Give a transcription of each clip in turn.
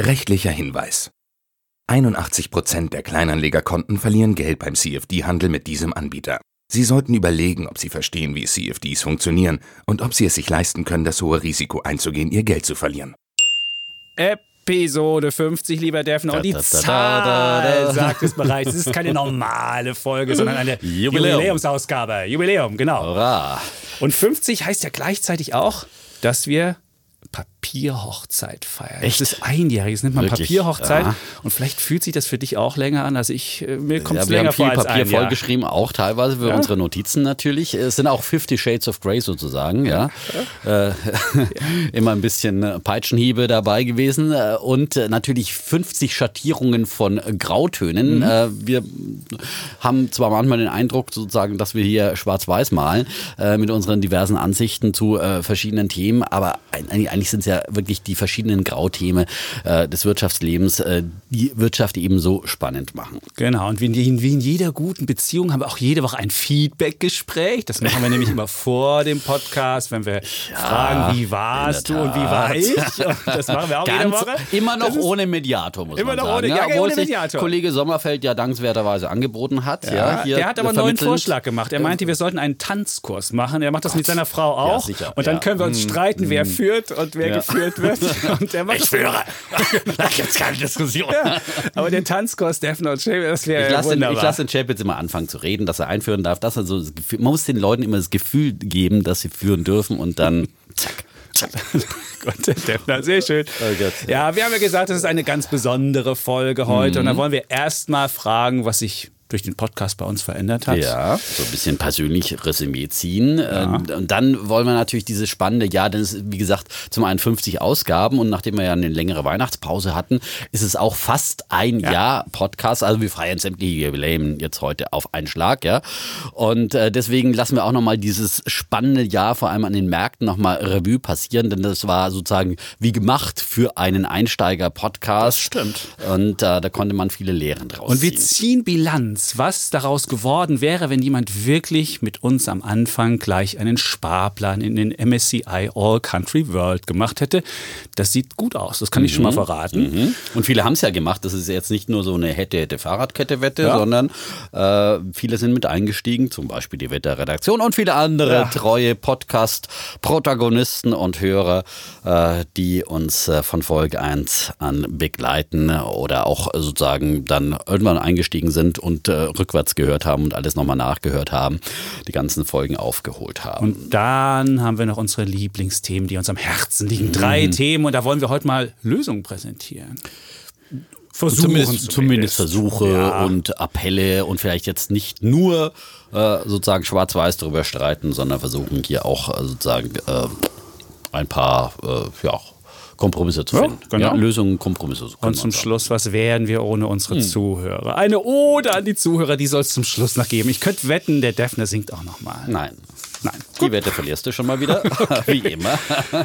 Rechtlicher Hinweis. 81% der Kleinanlegerkonten verlieren Geld beim CFD-Handel mit diesem Anbieter. Sie sollten überlegen, ob Sie verstehen, wie CFDs funktionieren und ob Sie es sich leisten können, das hohe Risiko einzugehen, Ihr Geld zu verlieren. Episode 50, lieber Defner. Und die Da, da, da, Zahl sagt es bereits. Es ist keine normale Folge, sondern eine Jubiläum. Jubiläumsausgabe. Jubiläum, genau. Hurra! Und 50 heißt ja gleichzeitig auch, dass wir Papierhochzeit feiern. Echt? Das ist einjährig, das nennt man Wirklich? Papierhochzeit. Ja. Und vielleicht fühlt sich das für dich auch länger an. Also ich, äh, mir kommt es Ja, wir länger haben viel vor als Papier ein Jahr. vollgeschrieben, auch teilweise für unsere Notizen natürlich. Es sind auch 50 Shades of Grey sozusagen, ja. Äh, immer ein bisschen äh, Peitschenhiebe dabei gewesen äh, und natürlich 50 Schattierungen von Grautönen. Mhm. Wir haben zwar manchmal den Eindruck sozusagen, dass wir hier schwarz-weiß malen mit unseren diversen Ansichten zu verschiedenen Themen, aber eigentlich sind es ja wirklich die verschiedenen Grauthemen äh, des Wirtschaftslebens, äh, die Wirtschaft eben so spannend machen. Genau, und wie in, wie in jeder guten Beziehung haben wir auch jede Woche ein Feedback-Gespräch. Das machen wir nämlich immer vor dem Podcast, wenn wir fragen, wie warst du und wie war ich. Und das machen wir auch jede Ganz, Woche. immer noch ohne Mediator, muss Immer man noch sagen. ohne- ja, obwohl ohne Mediator. Kollege Sommerfeld ja dankenswerterweise angeboten hat. Ja, Ja, der hat aber einen neuen. Vorschlag gemacht. Er meinte, wir sollten einen Tanzkurs machen. Er macht das mit seiner Frau auch. sicher, und dann ja. können wir uns streiten, wer führt und wer Ja. Geführt wird. Und der macht Ich führe. da gibt es keine Diskussion. Ja, aber der Tanzkurs Defner und Shay, das wäre Ich lasse den, wunderbar. ich lass den Chap jetzt immer anfangen zu reden, dass er einführen darf. Dass er so das Gefühl, man muss den Leuten immer das Gefühl geben, dass sie führen dürfen und dann zack. Gott, Defner, sehr schön. Oh. Ja, wir haben ja gesagt, das ist eine ganz besondere Folge heute. Mhm. Und da wollen wir erstmal fragen, was sich durch den Podcast bei uns verändert hat. Ja, so ein bisschen persönlich Resümee ziehen. Ähm, Und dann wollen wir natürlich dieses spannende Jahr, denn es ist, wie gesagt, zum einen 50 Ausgaben und nachdem wir ja eine längere Weihnachtspause hatten, ist es auch fast ein Jahr Podcast. Also wir feiern sämtliche Jubiläen jetzt heute auf einen Schlag, ja. Und äh, deswegen lassen wir auch nochmal dieses spannende Jahr vor allem an den Märkten nochmal Revue passieren, denn das war sozusagen wie gemacht für einen Einsteiger-Podcast. Stimmt. Und äh, da konnte man viele Lehren draus Und wir ziehen. ziehen Bilanz, was daraus geworden wäre, wenn jemand wirklich mit uns am Anfang gleich einen Sparplan in den MSCI All Country World gemacht hätte. Das sieht gut aus, das kann ich schon mal verraten. Mhm. Und viele haben es ja gemacht. Das ist jetzt nicht nur so eine hätte, hätte Fahrradkette-Wette, Ja. sondern äh, viele sind mit eingestiegen, zum Beispiel die Wetterredaktion und viele andere Ja. treue Podcast-Protagonisten und Hörer, äh, die uns äh, von Folge 1 an begleiten oder auch sozusagen dann irgendwann eingestiegen sind und äh, rückwärts gehört haben und alles nochmal nachgehört haben, die ganzen Folgen aufgeholt haben. Und dann haben wir noch unsere Lieblingsthemen, die uns am Herzen liegen. Mhm. Drei Themen und da wollen wir heute mal Lösungen präsentieren. Versuchen zumindest, zumindest Versuche Ja. und Appelle und vielleicht jetzt nicht nur äh, sozusagen schwarz-weiß darüber streiten, sondern versuchen hier auch äh, sozusagen äh, ein paar äh, ja, Kompromisse zu Ja, finden. genau. Ja, Lösungen, Kompromisse. so kann Und zum. Schluss, was wären wir ohne unsere Hm. Zuhörer? Eine Ode an die Zuhörer, die soll es zum Schluss noch geben. Ich könnte wetten, der Defner singt auch noch mal. Nein. Nein. Die Wette verlierst du schon mal wieder, wie immer.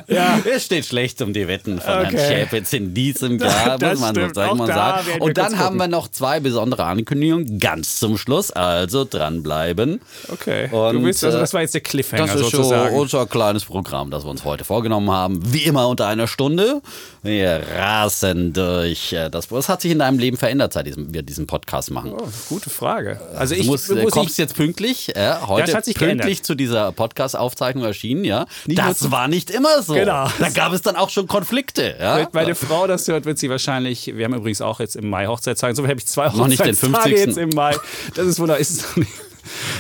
Ja. Es steht schlecht um die Wetten von Okay. Herrn Schäpitz in diesem Jahr, Das muss man stimmt. da sagen. werden wir Und dann haben gucken. wir noch zwei besondere Ankündigungen ganz zum Schluss, also dranbleiben. Okay. Und, du bist, also äh, das war jetzt der Cliffhanger Das ist sozusagen. so unser kleines Programm, das wir uns heute vorgenommen haben. Wie immer unter einer Stunde. Wir rasen durch äh, das. Was hat sich in deinem Leben verändert, seit wir diesen Podcast machen? Oh, gute Frage. Also ich du musst, äh, muss kommst ich, jetzt pünktlich, ja, heute Das hat sich pünktlich geändert. zu dieser Podcast-Aufzeichnung erschienen, ja. Nicht das war nicht immer so. Genau. Da gab es dann auch schon Konflikte, ja. Meine Frau das hört, wird sie wahrscheinlich, wir haben übrigens auch jetzt im Mai Hochzeitstage, so habe ich zwei Noch nicht den Hochzeitstage 50.. jetzt im Mai. Das ist wunderbar. Ist es noch nicht?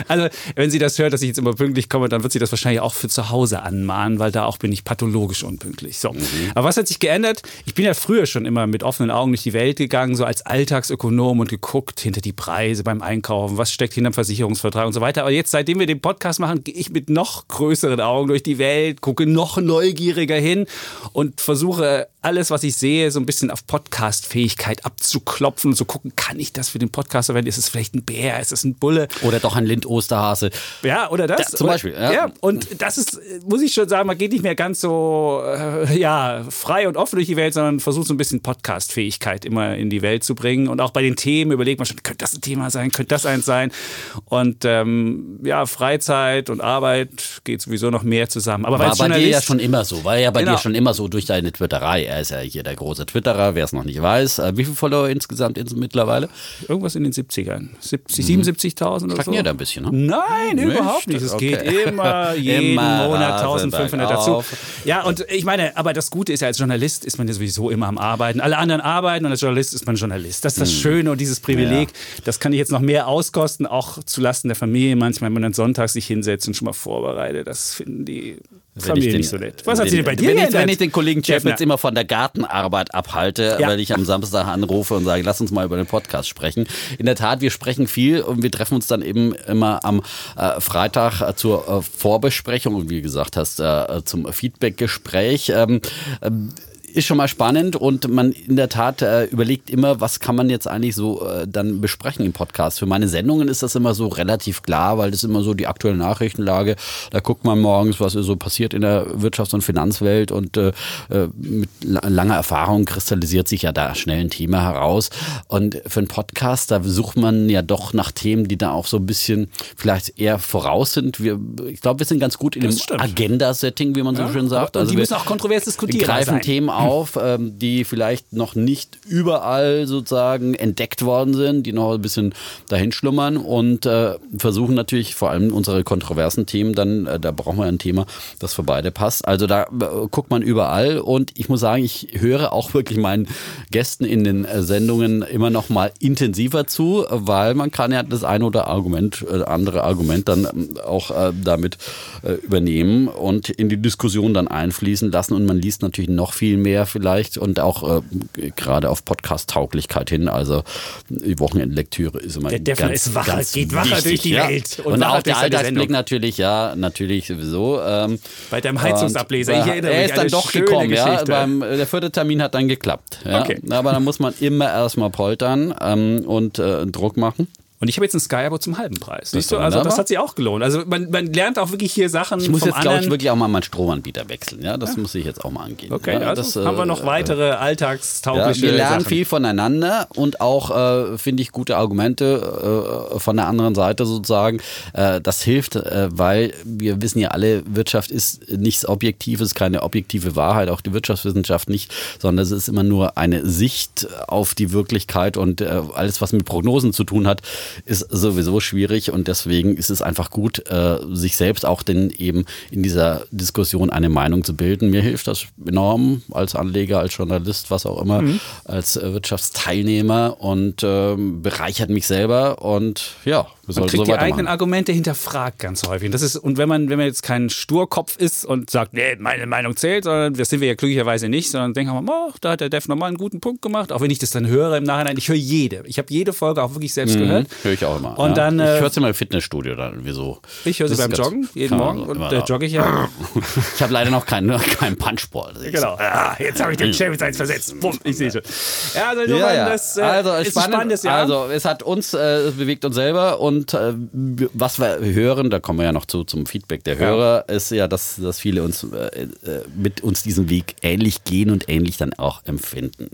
Also, wenn sie das hört, dass ich jetzt immer pünktlich komme, dann wird sie das wahrscheinlich auch für zu Hause anmahnen, weil da auch bin ich pathologisch unpünktlich. So. Mhm. Aber was hat sich geändert? Ich bin ja früher schon immer mit offenen Augen durch die Welt gegangen, so als Alltagsökonom und geguckt hinter die Preise beim Einkaufen, was steckt hinter dem Versicherungsvertrag und so weiter. Aber jetzt, seitdem wir den Podcast machen, gehe ich mit noch größeren Augen durch die Welt, gucke noch neugieriger hin und versuche alles, was ich sehe, so ein bisschen auf Podcast-Fähigkeit abzuklopfen und zu gucken, kann ich das für den Podcast verwenden? Ist es vielleicht ein Bär? Ist es ein Bulle? Oder doch ein Lind-Osterhase. Ja, oder das. Ja, zum Beispiel. Ja. ja. und das ist, muss ich schon sagen, man geht nicht mehr ganz so äh, ja, frei und offen durch die Welt, sondern versucht so ein bisschen Podcast-Fähigkeit immer in die Welt zu bringen. Und auch bei den Themen überlegt man schon, könnte das ein Thema sein, könnte das eins sein? Und ähm, ja, Freizeit und Arbeit geht sowieso noch mehr zusammen. Aber war bei dir ja schon immer so, war ja bei genau. dir schon immer so durch deine Twitterei. Er ist ja hier der große Twitterer, wer es noch nicht weiß. Äh, wie viele Follower insgesamt mittlerweile? Irgendwas in den 70ern. 70, 77.000 oder Stagniert so. ein bisschen, ne? Nein, nicht? überhaupt nicht. Es okay. geht immer jeden immer Monat 1500 dazu. Ja, und ich meine, aber das Gute ist ja, als Journalist ist man ja sowieso immer am Arbeiten. Alle anderen arbeiten und als Journalist ist man Journalist. Das ist das hm. Schöne und dieses Privileg. Ja. Das kann ich jetzt noch mehr auskosten, auch zulasten der Familie. Manchmal, wenn man dann sonntags sich hinsetzt und schon mal vorbereitet. Das finden die Familie nicht so nett. Was hat sie denn bei dir wenn ich, wenn ich den Kollegen Jeff jetzt immer von der Gartenarbeit abhalte, ja. weil ich am Samstag anrufe und sage, lass uns mal über den Podcast sprechen. In der Tat, wir sprechen viel und wir treffen uns dann eben immer am äh, Freitag äh, zur äh, Vorbesprechung und wie gesagt hast, äh, zum Feedbackgespräch. Ähm, ähm ist schon mal spannend und man in der Tat äh, überlegt immer, was kann man jetzt eigentlich so äh, dann besprechen im Podcast. Für meine Sendungen ist das immer so relativ klar, weil das ist immer so die aktuelle Nachrichtenlage. Da guckt man morgens, was so passiert in der Wirtschafts- und Finanzwelt und äh, äh mit langer Erfahrung kristallisiert sich ja da schnell ein Thema heraus. Und für einen Podcast, da sucht man ja doch nach Themen, die da auch so ein bisschen vielleicht eher voraus sind. Wir, ich glaube, wir sind ganz gut in dem Agenda-Setting, wie man ja, so schön sagt. Also und die müssen auch kontrovers diskutieren. Wir greifen sein. Themen auf, ähm, die vielleicht noch nicht überall sozusagen entdeckt worden sind, die noch ein bisschen dahin schlummern und äh, versuchen natürlich vor allem unsere kontroversen Themen dann, äh, da brauchen wir ein Thema, das für beide passt. Also da äh, guckt man überall und ich muss sagen, ich höre auch wirklich meinen Gästen in den äh, Sendungen immer noch mal intensiver zu, weil man kann ja das eine oder Argument, äh, andere Argument dann ähm, auch äh, damit übernehmen und in die Diskussion dann einfließen lassen und man liest natürlich noch viel mehr mehr vielleicht und auch äh, gerade auf Podcast-Tauglichkeit hin. Also die Wochenendlektüre ist immer Der Defner ganz, ist wacher, ganz geht wacher wichtig, durch die ja. Welt. Und, und auch der Alltagsblick natürlich, ja, natürlich sowieso. Ähm, Bei deinem Heizungsableser, ich erinnere Er ist dann doch gekommen, ja. Beim, der vierte Termin hat dann geklappt. Ja. Okay. Aber da muss man immer erstmal poltern ähm, und äh, Druck machen. Und ich habe jetzt ein Sky-Abo zum halben Preis. Siehst du, also das hat sich auch gelohnt. Also man, man lernt auch wirklich hier Sachen. Ich muss jetzt, glaube ich, wirklich auch mal meinen Stromanbieter wechseln. Ja, das ja. muss ich jetzt auch mal angehen. Okay, ja, also das, haben wir noch äh, weitere alltagstaugliche ja, Wir lernen Sachen. viel voneinander und auch, äh, finde ich, gute Argumente äh, von der anderen Seite sozusagen. Äh, das hilft, äh, weil wir wissen ja alle, Wirtschaft ist nichts Objektives, keine objektive Wahrheit, auch die Wirtschaftswissenschaft nicht, sondern es ist immer nur eine Sicht auf die Wirklichkeit und äh, alles, was mit Prognosen zu tun hat, ist sowieso schwierig und deswegen ist es einfach gut, äh, sich selbst auch denn eben in dieser Diskussion eine Meinung zu bilden. Mir hilft das enorm als Anleger, als Journalist, was auch immer, mhm. als äh, Wirtschaftsteilnehmer und ähm, bereichert mich selber und ja, man kriegt so die eigenen Argumente hinterfragt ganz häufig. Und, das ist, und wenn man, wenn man jetzt kein Sturkopf ist und sagt, nee, meine Meinung zählt, sondern das sind wir ja glücklicherweise nicht, sondern denken wir, oh, da hat der Def nochmal einen guten Punkt gemacht. Auch wenn ich das dann höre im Nachhinein, ich höre jede. Ich habe jede Folge auch wirklich selbst mhm, gehört. Höre ich auch immer. Und ja. dann, äh, ich höre sie immer im Fitnessstudio dann, wieso? Ich höre sie beim Joggen, jeden Morgen. Und da jogge ich ja. ich habe leider noch keinen, keinen Punchball. Genau. Ah, jetzt habe ich den Champions 1 versetzt. Bumm, ich sehe schon. Ja, also, ja, ja. das äh, also, ist spannend, spannendes Jahr. Also es hat uns, äh, es bewegt uns selber und äh, was wir hören, da kommen wir ja noch zu zum Feedback der Hörer, ja. ist ja, dass, dass viele uns äh, äh, mit uns diesen Weg ähnlich gehen und ähnlich dann auch empfinden.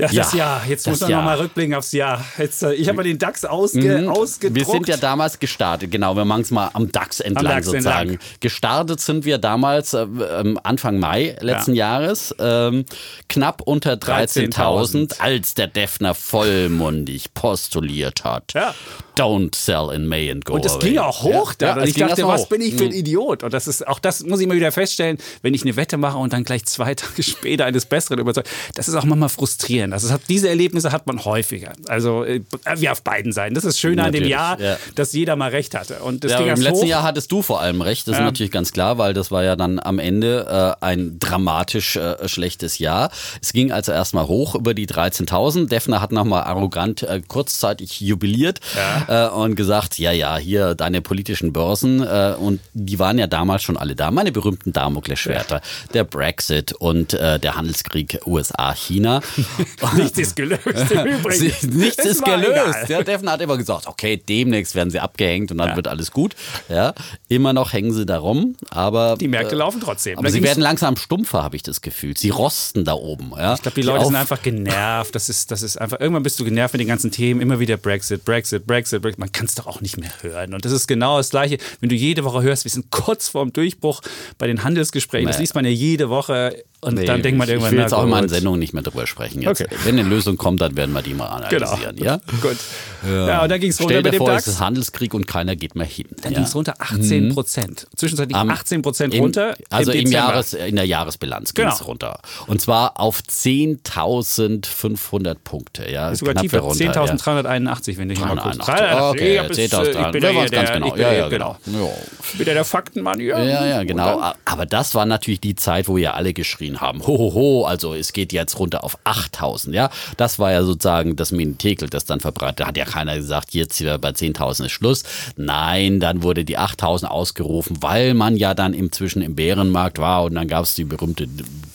Ja, das ja, Jahr. Jetzt muss man nochmal rückblicken aufs Jahr. Jetzt, äh, ich habe mal den DAX ausge, mhm. ausgedruckt. Wir sind ja damals gestartet, genau. Wir machen es mal am DAX entlang am DAX sozusagen. Entlang. Gestartet sind wir damals äh, ähm, Anfang Mai letzten ja. Jahres. Ähm, knapp unter 13.000, 13 als der Defner vollmundig postuliert hat. Ja. Don't sell in May and go Und das away. ging auch hoch ja, da. ich dachte, was bin ich für ein mhm. Idiot? Und das ist auch das muss ich mal wieder feststellen, wenn ich eine Wette mache und dann gleich zwei Tage später eines Besseren überzeugt. Das ist auch manchmal frustrierend passieren lassen. Hat, diese Erlebnisse hat man häufiger. Also äh, wie auf beiden Seiten. Das ist schön an dem Jahr, ja. dass jeder mal recht hatte. Und das ja, ging Im letzten hoch. Jahr hattest du vor allem recht. Das ist natürlich ganz klar, weil das war ja dann am Ende äh, ein dramatisch äh, schlechtes Jahr. Es ging also erstmal hoch über die 13.000. Defner hat nochmal arrogant äh, kurzzeitig jubiliert ja. Äh, und gesagt, ja, ja, hier deine politischen Börsen. Äh, und die waren ja damals schon alle da. Meine berühmten Damoklesschwerter. Ja. Der Brexit und äh, der Handelskrieg USA-China. Nichts ist gelöst im Übrigen. Nichts ist gelöst. Ja, Defner hat immer gesagt, okay, demnächst werden sie abgehängt und dann ja. wird alles gut. Ja, immer noch hängen sie da rum, aber die Märkte äh, laufen trotzdem. Aber sie werden langsam stumpfer, habe ich das Gefühl. Sie rosten da oben. Ja? Ich glaube, die, die Leute sind einfach genervt. Das ist, das ist einfach. Irgendwann bist du genervt mit den ganzen Themen. Immer wieder Brexit, Brexit, Brexit, Brexit. Man kann es doch auch nicht mehr hören. Und das ist genau das Gleiche. Wenn du jede Woche hörst, wir sind kurz vorm Durchbruch bei den Handelsgesprächen. Das liest man ja jede Woche und nee, dann denkt man irgendwann, ich will jetzt auch mal in Sendungen nicht mehr drüber sprechen. Jetzt. Okay. Wenn eine Lösung kommt, dann werden wir die mal analysieren. Genau. Ja? Gut. Ja. ja, und dann ging es runter Stell dir vor, DAX. es ist Handelskrieg und keiner geht mehr hin. Dann ja? ging es runter 18 mhm. Prozent. Zwischenzeitlich um, 18 Prozent runter. Also im, im Jahres, in der Jahresbilanz ging es genau. runter. Und zwar auf 10.500 Punkte. Ja, sogar tiefer. 10.381, wenn ich mal kurz. 381. Okay, 10.300. Ich bin ja ganz genau. Ja, ja, genau. Wieder der Faktenmann. Ja, ja, genau. Aber das war natürlich die Zeit, wo ja alle geschrien haben, hohoho, also es geht jetzt runter auf 8.000. Ja, das war ja sozusagen das Minentekel, das dann verbreitet. Da hat ja keiner gesagt, jetzt hier bei 10.000 ist Schluss. Nein, dann wurde die 8.000 ausgerufen, weil man ja dann inzwischen im Bärenmarkt war und dann gab es die berühmte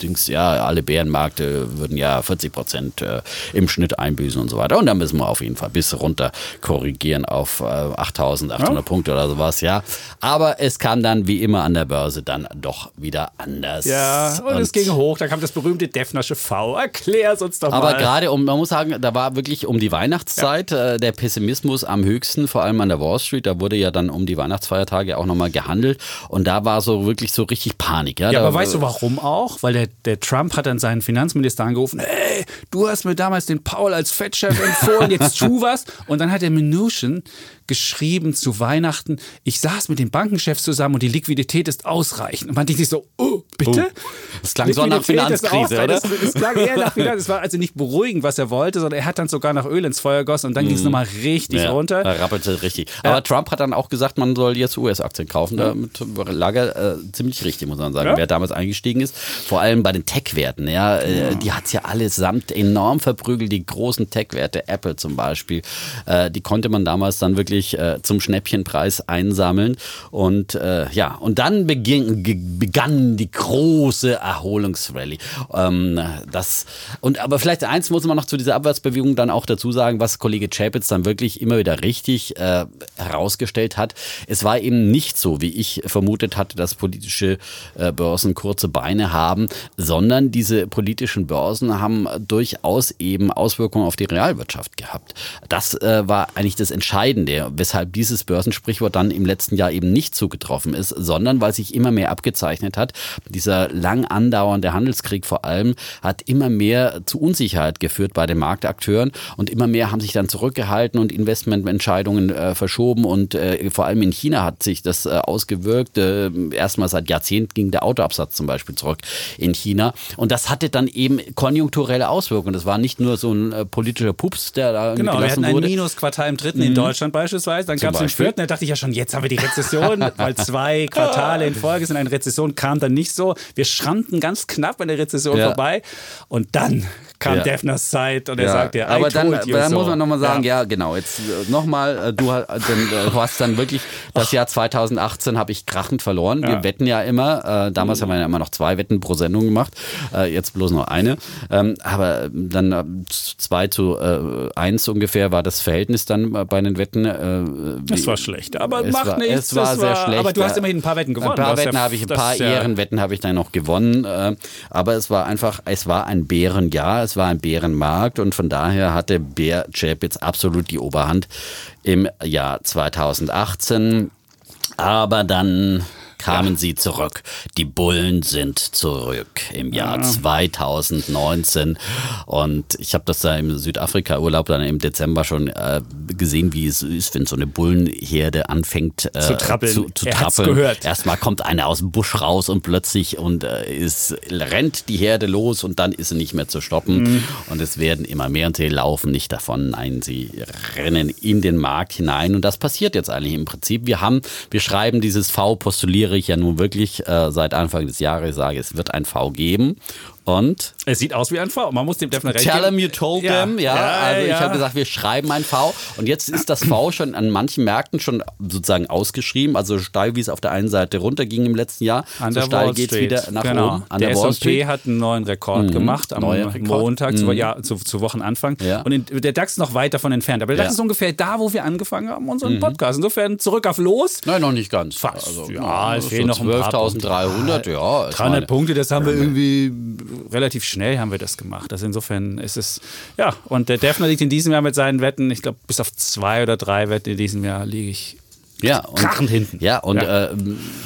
Dings, ja, alle Bärenmärkte würden ja 40 Prozent äh, im Schnitt einbüßen und so weiter. Und da müssen wir auf jeden Fall bis runter korrigieren auf äh, 8.800 ja. Punkte oder sowas, ja. Aber es kam dann wie immer an der Börse dann doch wieder anders. Ja, und, und es ging hoch. Da kam das berühmte Defnersche V. Erklär's uns doch mal. Aber gerade, um, man muss sagen, da war wirklich um die Weihnachtszeit ja. äh, der Pessimismus am höchsten, vor allem an der Wall Street. Da wurde ja dann um die Weihnachtsfeiertage auch nochmal gehandelt. Und da war so wirklich so richtig Panik. Ja, ja da, aber weißt du warum auch? Weil der, der Trump hat dann seinen Finanzminister angerufen, hey, du hast mir damals den Paul als Fettchef empfohlen, jetzt tu was. Und dann hat der Mnuchin geschrieben zu Weihnachten, ich saß mit den Bankenchefs zusammen und die Liquidität ist ausreichend. Und man denkt sich so, oh, bitte? Oh. Das klang so nach Finanzkrise, oder? Das, das klang eher nach Finanzkrise. Es war also nicht beruhigend, was er wollte, sondern er hat dann sogar nach Öl ins Feuer gegossen und dann mm. ging es nochmal richtig ja, runter. Da rappelte richtig. Ja. Aber Trump hat dann auch gesagt, man soll jetzt US-Aktien kaufen. Ja. Damit lag er äh, ziemlich richtig, muss man sagen. Wer damals eingestiegen ist, vor allem bei den Tech-Werten, ja, äh, die hat es ja allesamt enorm verprügelt. Die großen Tech-Werte, Apple zum Beispiel, äh, die konnte man damals dann wirklich wirklich äh, zum Schnäppchenpreis einsammeln. Und äh, ja, und dann beging, begann die große Erholungsrallye. Ähm, das, und aber vielleicht eins muss man noch zu dieser Abwärtsbewegung dann auch dazu sagen, was Kollege Chapitz dann wirklich immer wieder richtig äh, herausgestellt hat. Es war eben nicht so, wie ich vermutet hatte, dass politische äh, Börsen kurze Beine haben, sondern diese politischen Börsen haben durchaus eben Auswirkungen auf die Realwirtschaft gehabt. Das äh, war eigentlich das Entscheidende weshalb dieses Börsensprichwort dann im letzten Jahr eben nicht zugetroffen ist, sondern weil sich immer mehr abgezeichnet hat. Dieser lang andauernde Handelskrieg vor allem hat immer mehr zu Unsicherheit geführt bei den Marktakteuren und immer mehr haben sich dann zurückgehalten und Investmententscheidungen äh, verschoben und äh, vor allem in China hat sich das äh, ausgewirkt. Äh, erstmal seit Jahrzehnten ging der Autoabsatz zum Beispiel zurück in China und das hatte dann eben konjunkturelle Auswirkungen. Das war nicht nur so ein äh, politischer Pups, der da genau, wir hatten ein wurde. Minusquartal im dritten mhm. in Deutschland beispielsweise beispielsweise. Dann gab es den vierten, da dachte ich ja schon, jetzt haben wir die Rezession, weil zwei Quartale in Folge sind. Eine Rezession kam dann nicht so. Wir schrammten ganz knapp an der Rezession ja. vorbei. Und dann kam ja. Defners Zeit und er ja. sagte, ja, aber dann, dann so. muss man nochmal sagen, ja, ja genau, jetzt äh, nochmal, äh, du, äh, du hast dann wirklich, das Jahr 2018 habe ich krachend verloren. Wir wetten ja immer, äh, damals haben wir ja immer noch zwei Wetten pro Sendung gemacht, äh, jetzt bloß noch eine. Ähm, aber dann zwei zu äh, eins ungefähr war das Verhältnis dann bei den Wetten. Äh, es war schlecht, aber macht war, nichts. Es war sehr war, schlecht. Aber du hast immerhin ein paar Wetten gewonnen. Ein paar Wetten habe ich, ein paar Ehrenwetten habe ich dann noch gewonnen. aber es war einfach, es war ein Bärenjahr es war ein Bärenmarkt und von daher hatte Bär Chapitz absolut die Oberhand im Jahr 2018. Aber dann kamen ja. sie zurück. Die Bullen sind zurück im Jahr ja. 2019. Und ich habe das da im Südafrika-Urlaub dann im Dezember schon äh, gesehen, wie es ist, wenn so eine Bullenherde anfängt äh, zu trappeln. Zu, zu trappeln. Gehört. Erstmal kommt einer aus dem Busch raus und plötzlich und äh, ist, rennt die Herde los und dann ist sie nicht mehr zu stoppen. Mhm. Und es werden immer mehr und sie laufen nicht davon. Nein, sie rennen in den Markt hinein. Und das passiert jetzt eigentlich im Prinzip. Wir haben, wir schreiben dieses V, postuliere ich ja nun wirklich äh, seit Anfang des Jahres, sage, es wird ein V geben. Und? Es sieht aus wie ein V. Man muss dem Defner recht Tell them you told ja. them. Ja, ja also ja. ich habe gesagt, wir schreiben ein V. Und jetzt ist das V schon an manchen Märkten schon sozusagen ausgeschrieben. Also steil, wie es auf der einen Seite runterging im letzten Jahr. An so steil geht es wieder nach genau. oben. An der, der S&P hat einen neuen Rekord mhm. gemacht am Rekord. Montag, mhm. zu, ja, zu, zu Wochenanfang. Und in, der DAX noch weit davon entfernt. Aber der DAX ist ungefähr da, wo wir angefangen haben, unseren mhm. Podcast. Insofern zurück auf Los. Nein, noch nicht ganz. Fast. Also, ja, es fehlen noch 12.300. Ja, 300 Punkte, das haben wir irgendwie relativ schnell haben wir das gemacht. Also insofern ist es, ja, und der Defner liegt in diesem Jahr mit seinen Wetten, ich glaube, bis auf zwei oder drei Wetten in diesem Jahr liege ich ja, und, krachend hinten. Ja, und ja. Äh,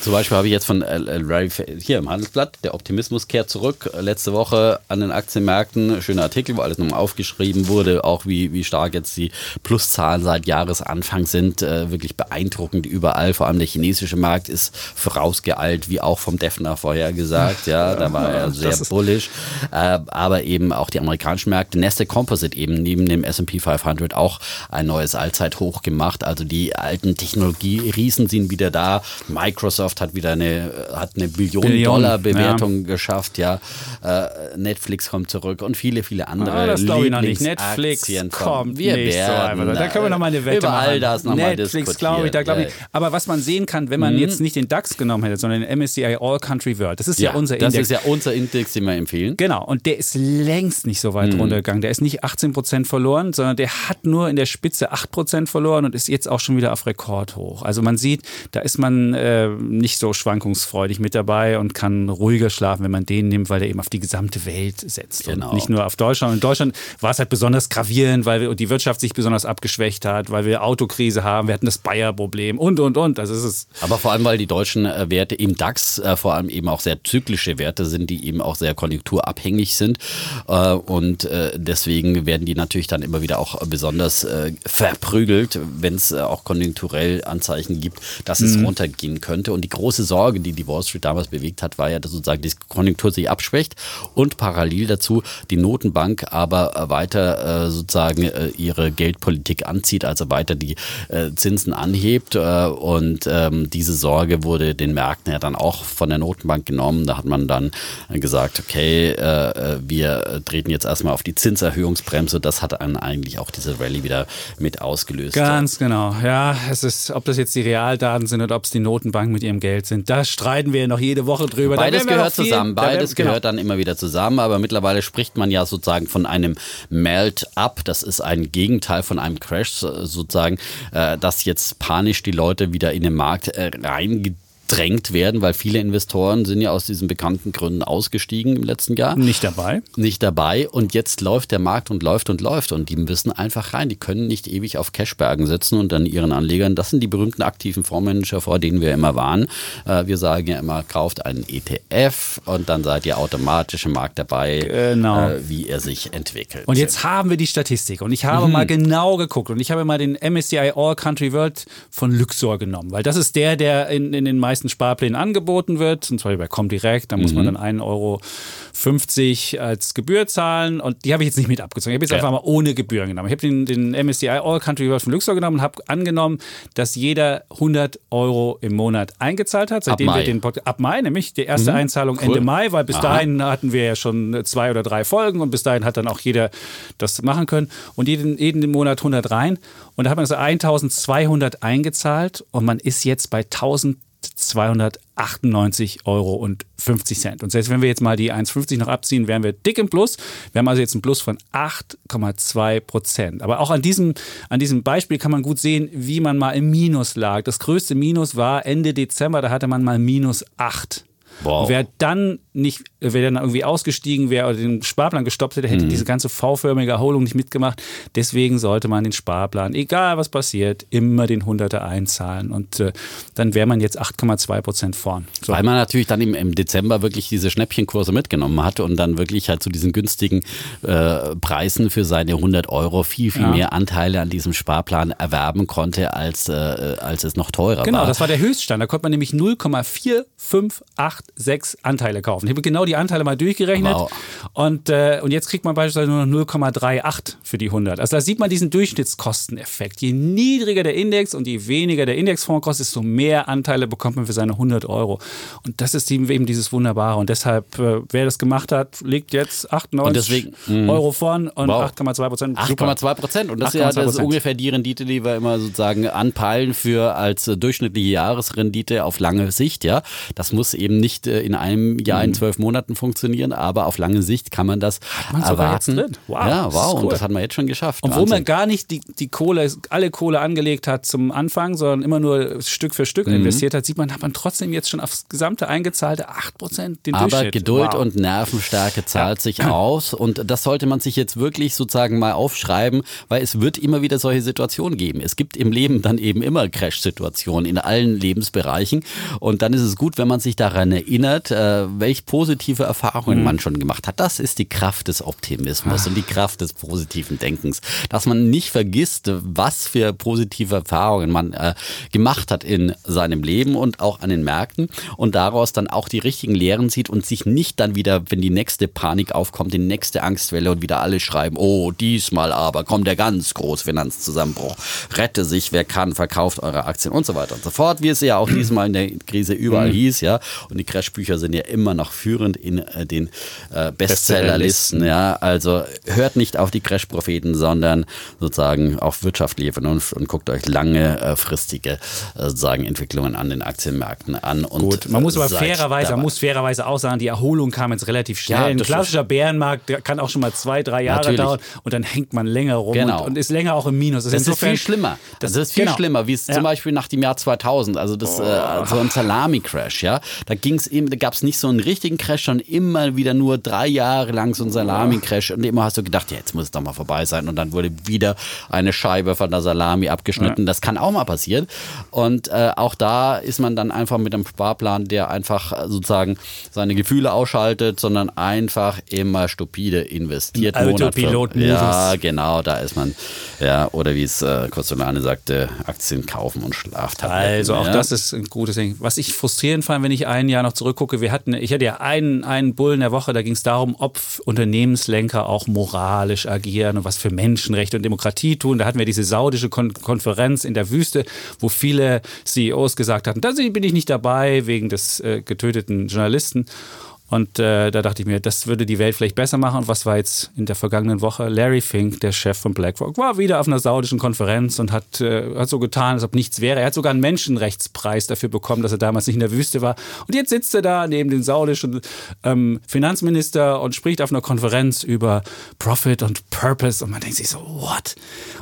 zum Beispiel habe ich jetzt von äh, hier im Handelsblatt, der Optimismus kehrt zurück. Letzte Woche an den Aktienmärkten, schöner Artikel, wo alles nochmal aufgeschrieben wurde, auch wie, wie stark jetzt die Pluszahlen seit Jahresanfang sind. Äh, wirklich beeindruckend überall. Vor allem der chinesische Markt ist vorausgeeilt, wie auch vom Defner vorher gesagt. Ja, da war er sehr bullish. Äh, aber eben auch die amerikanischen Märkte. Nasdaq Composite eben neben dem S&P 500 auch ein neues Allzeithoch gemacht. Also die alten Technologien Technologie-Riesen sind wieder da. Microsoft hat wieder eine, hat eine Billion-Dollar-Bewertung ja. geschafft. Ja, äh, Netflix kommt zurück und viele, viele andere. Ah, das glaube ich noch nicht. Netflix kommt wir nicht werden, so Da können wir noch mal eine Wette über all das noch Netflix, glaube ich, da glaube ich. Aber was man sehen kann, wenn man mhm. jetzt nicht den DAX genommen hätte, sondern den MSCI All Country World, das ist ja, ja unser Index. Das ist ja unser Index, den wir empfehlen. Genau, und der ist längst nicht so weit mhm. runtergegangen. Der ist nicht 18 Prozent verloren, sondern der hat nur in der Spitze 8 Prozent verloren und ist jetzt auch schon wieder auf Rekord hoch. Also man sieht, da ist man äh, nicht so schwankungsfreudig mit dabei und kann ruhiger schlafen, wenn man den nimmt, weil der eben auf die gesamte Welt setzt genau. und nicht nur auf Deutschland. Und in Deutschland war es halt besonders gravierend, weil wir, die Wirtschaft sich besonders abgeschwächt hat, weil wir Autokrise haben, wir hatten das Bayer-Problem und, und, und. Also es ist Aber vor allem, weil die deutschen äh, Werte im DAX äh, vor allem eben auch sehr zyklische Werte sind, die eben auch sehr konjunkturabhängig sind. Äh, und äh, deswegen werden die natürlich dann immer wieder auch besonders äh, verprügelt, wenn es auch konjunkturell an Anzeichen gibt, dass es mhm. runtergehen könnte. Und die große Sorge, die die Wall Street damals bewegt hat, war ja, dass sozusagen die Konjunktur sich abschwächt und parallel dazu die Notenbank aber weiter äh, sozusagen äh, ihre Geldpolitik anzieht, also weiter die äh, Zinsen anhebt. Äh, und ähm, diese Sorge wurde den Märkten ja dann auch von der Notenbank genommen. Da hat man dann gesagt, okay, äh, wir treten jetzt erstmal auf die Zinserhöhungsbremse. Das hat dann eigentlich auch diese Rallye wieder mit ausgelöst. Ganz genau. Ja, es ist, ob das jetzt die Realdaten sind oder ob es die Notenbank mit ihrem Geld sind. Da streiten wir noch jede Woche drüber. Beides gehört viel, zusammen. Beides genau. gehört dann immer wieder zusammen. Aber mittlerweile spricht man ja sozusagen von einem Melt-up. Das ist ein Gegenteil von einem Crash sozusagen, äh, dass jetzt panisch die Leute wieder in den Markt äh, reingehen gedrängt werden, weil viele Investoren sind ja aus diesen bekannten Gründen ausgestiegen im letzten Jahr. Nicht dabei. Nicht dabei. Und jetzt läuft der Markt und läuft und läuft. Und die müssen einfach rein. Die können nicht ewig auf Cashbergen sitzen und dann ihren Anlegern, das sind die berühmten aktiven Fondsmanager, vor denen wir immer waren. Äh, wir sagen ja immer, kauft einen ETF und dann seid ihr automatisch im Markt dabei, genau. Äh, wie er sich entwickelt. Und jetzt haben wir die Statistik. Und ich habe mhm. mal genau geguckt. Und ich habe mal den MSCI All Country World von Luxor genommen, weil das ist der, der in, in den meisten meisten Sparplänen angeboten wird, und zwar bei Comdirect, da muss mhm. man dann 1,50 Euro als Gebühr zahlen und die habe ich jetzt nicht mit abgezogen. Ich habe jetzt ja. einfach mal ohne Gebühren genommen. Ich habe den, den MSCI All Country World von Luxor genommen und habe angenommen, dass jeder 100 Euro im Monat eingezahlt hat, seitdem wir den Podcast, ab Mai, nämlich die erste mhm. Einzahlung cool. Ende Mai, weil bis Aha. dahin hatten wir ja schon zwei oder drei Folgen und bis dahin hat dann auch jeder das machen können und jeden, jeden Monat 100 rein und da hat man also 1200 eingezahlt und man ist jetzt bei 1000 298,50 Euro. Und selbst wenn wir jetzt mal die 1,50 noch abziehen, wären wir dick im Plus. Wir haben also jetzt einen Plus von 8,2 Prozent. Aber auch an diesem, an diesem Beispiel kann man gut sehen, wie man mal im Minus lag. Das größte Minus war Ende Dezember, da hatte man mal minus 8. Wow. Und wer dann nicht, wer dann irgendwie ausgestiegen wäre oder den Sparplan gestoppt hätte, hätte mhm. diese ganze V-förmige Erholung nicht mitgemacht. Deswegen sollte man den Sparplan, egal was passiert, immer den Hunderter einzahlen. Und äh, dann wäre man jetzt 8,2 Prozent vorn. So. Weil man natürlich dann im, im, Dezember wirklich diese Schnäppchenkurse mitgenommen hatte und dann wirklich halt zu diesen günstigen äh, Preisen für seine 100 Euro viel, viel ja. mehr Anteile an diesem Sparplan erwerben konnte, als, äh, als es noch teurer genau, war. Genau, das war der Höchststand. Da konnte man nämlich 0,4586 Anteile kaufen. Ich habe genau die Anteile mal durchgerechnet wow. und, äh, und jetzt kriegt man beispielsweise nur noch 0,38 für die 100. Also da sieht man diesen Durchschnittskosteneffekt. Je niedriger der Index und je weniger der Indexfonds kostet, desto mehr Anteile bekommt man für seine 100 Euro. Und das ist eben dieses Wunderbare. Und deshalb, äh, wer das gemacht hat, liegt jetzt 98 deswegen, Euro vorn und wow. 8,2 Prozent. 8,2 Prozent. Und das ist ja das ist ungefähr die Rendite, die wir immer sozusagen anpeilen für als äh, durchschnittliche Jahresrendite auf lange Sicht. Ja, Das muss eben nicht äh, in einem Jahr, in mhm. zwölf Monaten funktionieren, aber auf lange Sicht kann man das man erwarten. Wow, ja, wow. Cool. Und das hat man jetzt schon geschafft. Obwohl Wahnsinn. man gar nicht die, die Kohle, alle Kohle angelegt hat zum Anfang, sondern immer nur Stück für Stück mhm. investiert hat, sieht man, hat man trotzdem jetzt schon aufs gesamte eingezahlte 8% den Aber Geduld wow. und Nervenstärke zahlt ja. sich aus und das sollte man sich jetzt wirklich sozusagen mal aufschreiben, weil es wird immer wieder solche Situationen geben. Es gibt im Leben dann eben immer Crash-Situationen in allen Lebensbereichen und dann ist es gut, wenn man sich daran erinnert, äh, welche positive Erfahrungen mhm. man schon gemacht hat. Das ist die Kraft des Optimismus Ach. und die Kraft des positiven Denkens, dass man nicht vergisst, was für positive Erfahrungen man äh, gemacht hat in seinem Leben und auch an den Märkten und daraus dann auch die richtigen Lehren zieht und sich nicht dann wieder, wenn die nächste Panik aufkommt, die nächste Angstwelle und wieder alle schreiben, oh, diesmal aber kommt der ganz große Finanzzusammenbruch. Rette sich, wer kann, verkauft eure Aktien und so weiter und so fort, wie es ja auch diesmal in der Krise überall mhm. hieß, ja. Und die Crashbücher sind ja immer noch führend in äh, den äh, Bestsellerlisten, ja. Also hört nicht auf die Crash-Propheten, sondern sozusagen auf wirtschaftliche Vernunft und guckt euch langefristige äh, sozusagen Entwicklungen an den Aktienmärkten an. Und Gut, man muss aber fairerweise, man muss fairerweise auch sagen, die Erholung kam jetzt relativ schnell. Ja, Ein klassischer Bärenmarkt kann auch schon mal zwei, drei Jahre Natürlich. dauern und dann hängt man länger rum genau. und, und, ist länger auch im Minus. Das, das ist viel schlimmer. Das, das ist viel genau. schlimmer, wie es ja. zum Beispiel nach dem Jahr 2000, also das, oh. äh, so ein Salami-Crash, ja. Da ging's eben, da gab es nicht so einen richtigen Crash, sondern immer wieder nur drei Jahre lang so ein Salami-Crash und immer hast du gedacht, ja, jetzt muss es doch mal vorbei sein und dann wurde wieder eine Scheibe von der Salami abgeschnitten. Ja. Das kann auch mal passieren und äh, auch da ist man dann einfach mit einem Sparplan, der einfach sozusagen seine Gefühle ausschaltet, sondern einfach immer stupide investiert. Autopilot Ja, genau, da ist man, ja, oder wie es äh, Costolani sagte, Aktien kaufen und schlafen. Also auch ja. das ist ein gutes Ding. Was ich frustrierend fand, wenn ich ein Jahr noch zurückgucke, wir hatten, ich hatte ja einen, einen Bullen der Woche, da ging es darum, ob Unternehmenslenker auch moralisch agieren und was für Menschenrechte und Demokratie tun. Da hatten wir diese saudische Kon Konferenz in der Wüste, wo viele CEOs gesagt hatten, da bin ich nicht dabei wegen des äh, getöteten Journalisten. Und äh, da dachte ich mir, das würde die Welt vielleicht besser machen. Und was war jetzt in der vergangenen Woche? Larry Fink, der Chef von BlackRock, war wieder auf einer saudischen Konferenz und hat, äh, hat so getan, als ob nichts wäre. Er hat sogar einen Menschenrechtspreis dafür bekommen, dass er damals nicht in der Wüste war. Und jetzt sitzt er da neben dem saudischen ähm, Finanzminister und spricht auf einer Konferenz über Profit und Purpose. Und man denkt sich so, what?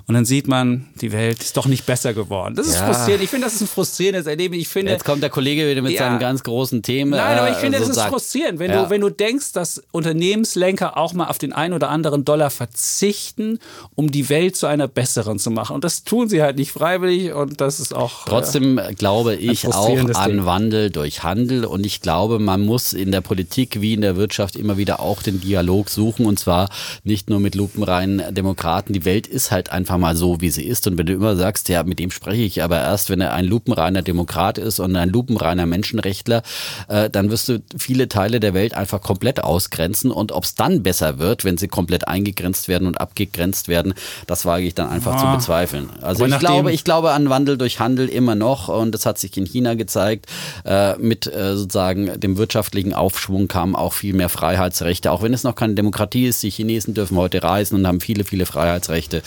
Und dann sieht man, die Welt ist doch nicht besser geworden. Das ist ja. frustrierend. Ich finde, das ist ein frustrierendes Erleben. Ich finde, jetzt kommt der Kollege wieder mit ja. seinem ganz großen Thema. Nein, aber ich finde, so das ist frustrierend wenn, ja. du, wenn du denkst, dass Unternehmenslenker auch mal auf den einen oder anderen Dollar verzichten, um die Welt zu einer besseren zu machen. Und das tun sie halt nicht freiwillig und das ist auch. Trotzdem äh, glaube ich auch an Ding. Wandel durch Handel und ich glaube, man muss in der Politik wie in der Wirtschaft immer wieder auch den Dialog suchen und zwar nicht nur mit lupenreinen Demokraten. Die Welt ist halt einfach mal so, wie sie ist. Und wenn du immer sagst, ja, mit dem spreche ich aber erst, wenn er ein lupenreiner Demokrat ist und ein lupenreiner Menschenrechtler, äh, dann wirst du viele Teile der der Welt einfach komplett ausgrenzen. Und ob es dann besser wird, wenn sie komplett eingegrenzt werden und abgegrenzt werden, das wage ich dann einfach ja. zu bezweifeln. Also ich glaube, ich glaube an Wandel durch Handel immer noch. Und das hat sich in China gezeigt. Äh, mit äh, sozusagen dem wirtschaftlichen Aufschwung kamen auch viel mehr Freiheitsrechte. Auch wenn es noch keine Demokratie ist, die Chinesen dürfen heute reisen und haben viele, viele Freiheitsrechte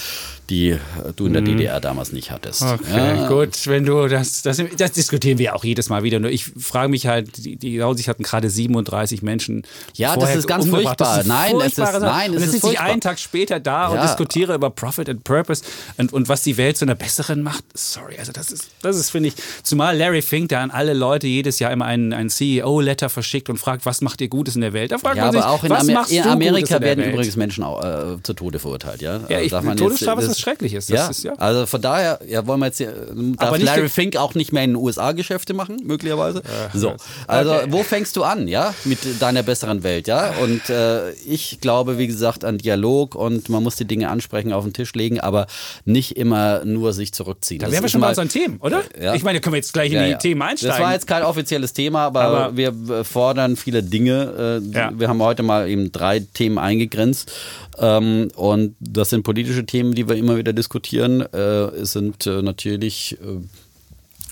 die du in der mhm. DDR damals nicht hattest. Okay, ja. gut, wenn du das, das, das diskutieren wir auch jedes Mal wieder. Nur ich frage mich halt, die, die Aussicht hatten gerade 37 30 Menschen. Ja, das ist ganz furchtbar. Das ist nein, es ist, nein, es und ist ich einen Tag später da und diskutiere über Profit and Purpose und, und was die Welt zu einer besseren macht. Sorry, also das ist, das ist, finde ich, zumal Larry Fink, der an alle Leute jedes Jahr immer einen, einen CEO-Letter verschickt und fragt, was macht ihr Gutes in der Welt? Da fragt ja, man sich, aber auch in, was Amer in Amerika in werden Welt? übrigens Menschen auch, äh, zu Tode verurteilt, ja. Ja, ich, darf man Todesstrafe jetzt, ist was Schreckliches. Das ja, ist, ja. also von daher, ja, wollen wir jetzt hier, darf nicht Larry Fink auch nicht mehr in den USA Geschäfte machen, möglicherweise? so, Gott. also Okay. wo fängst du an, ja, mit deiner besseren Welt, ja? Und äh, ich glaube, wie gesagt, an Dialog und man muss die Dinge ansprechen, auf den Tisch legen, aber nicht immer nur sich zurückziehen. Da wären wir schon bei mal- unseren Themen, oder? Ja. Ich meine, da können wir jetzt gleich in Ja, die ja. Themen einsteigen. Das war jetzt kein offizielles Thema, aber, Aber- wir fordern viele Dinge. Äh. Wir haben heute mal eben drei Themen eingegrenzt. Ähm, und das sind politische Themen, die wir immer wieder diskutieren. Äh, es sind äh, natürlich äh,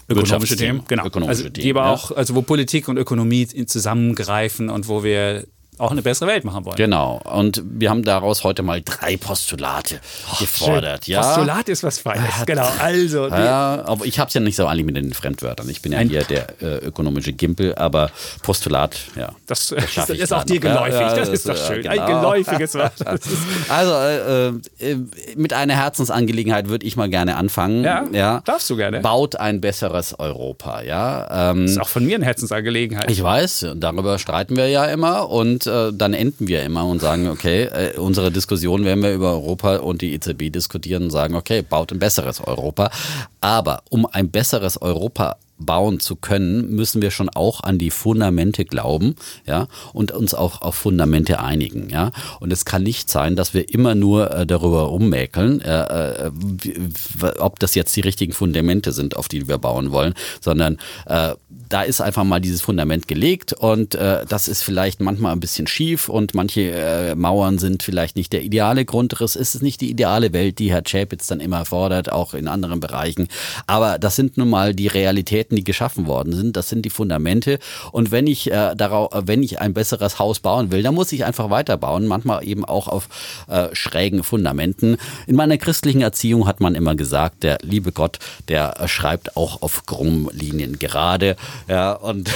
Ökonomische. Themen, genau. Ökonomische also, die Themen, aber ja. auch, also wo Politik und Ökonomie zusammengreifen und wo wir auch eine bessere Welt machen wollen. Genau. Und wir haben daraus heute mal drei Postulate gefordert. Ja. Postulat ist was Feines. Genau. Also, Ja, aber ich habe es ja nicht so eigentlich mit den Fremdwörtern. Ich bin ja Ein- hier der äh, ökonomische Gimpel, aber Postulat, ja. das, das ich ist auch dir. Ja, geläufig. ja, das das ist doch ist, schön. äh, Ein genau. geläufiges Wort. Das Also äh, äh, mit einer Herzensangelegenheit würde ich mal gerne anfangen. Ja, darfst du gerne. Baut ein besseres Europa, ja. Ähm, ist auch von mir eine Herzensangelegenheit. ich weiß, darüber streiten wir ja immer und äh, dann enden wir immer und sagen, okay, äh, unsere Diskussion werden wir über Europa und die EZB diskutieren und sagen, okay, baut ein besseres Europa. Aber um ein besseres Europa bauen zu können, müssen wir schon auch an die Fundamente glauben, ja, und uns auch auf Fundamente einigen, ja. Und es kann nicht sein, dass wir immer nur äh, darüber rummäkeln, äh, äh, ob das jetzt die richtigen Fundamente sind, auf die wir bauen wollen, sondern äh, da ist einfach mal dieses Fundament gelegt und äh, das ist vielleicht manchmal ein bisschen schief und manche äh, Mauern sind vielleicht nicht der ideale Grundriss. Es ist nicht die ideale Welt, die Herr Chapitz dann immer fordert, auch in anderen Bereichen. Aber das sind nun mal die Realitäten, die geschaffen worden sind. Das sind die Fundamente. Und wenn ich äh, darauf, äh, wenn ich ein besseres Haus bauen will, dann muss ich einfach weiterbauen. Manchmal eben auch auf äh, schrägen Fundamenten. In meiner christlichen Erziehung hat man immer gesagt, der liebe Gott, der äh, schreibt auch auf krummen Linien gerade. Ja, und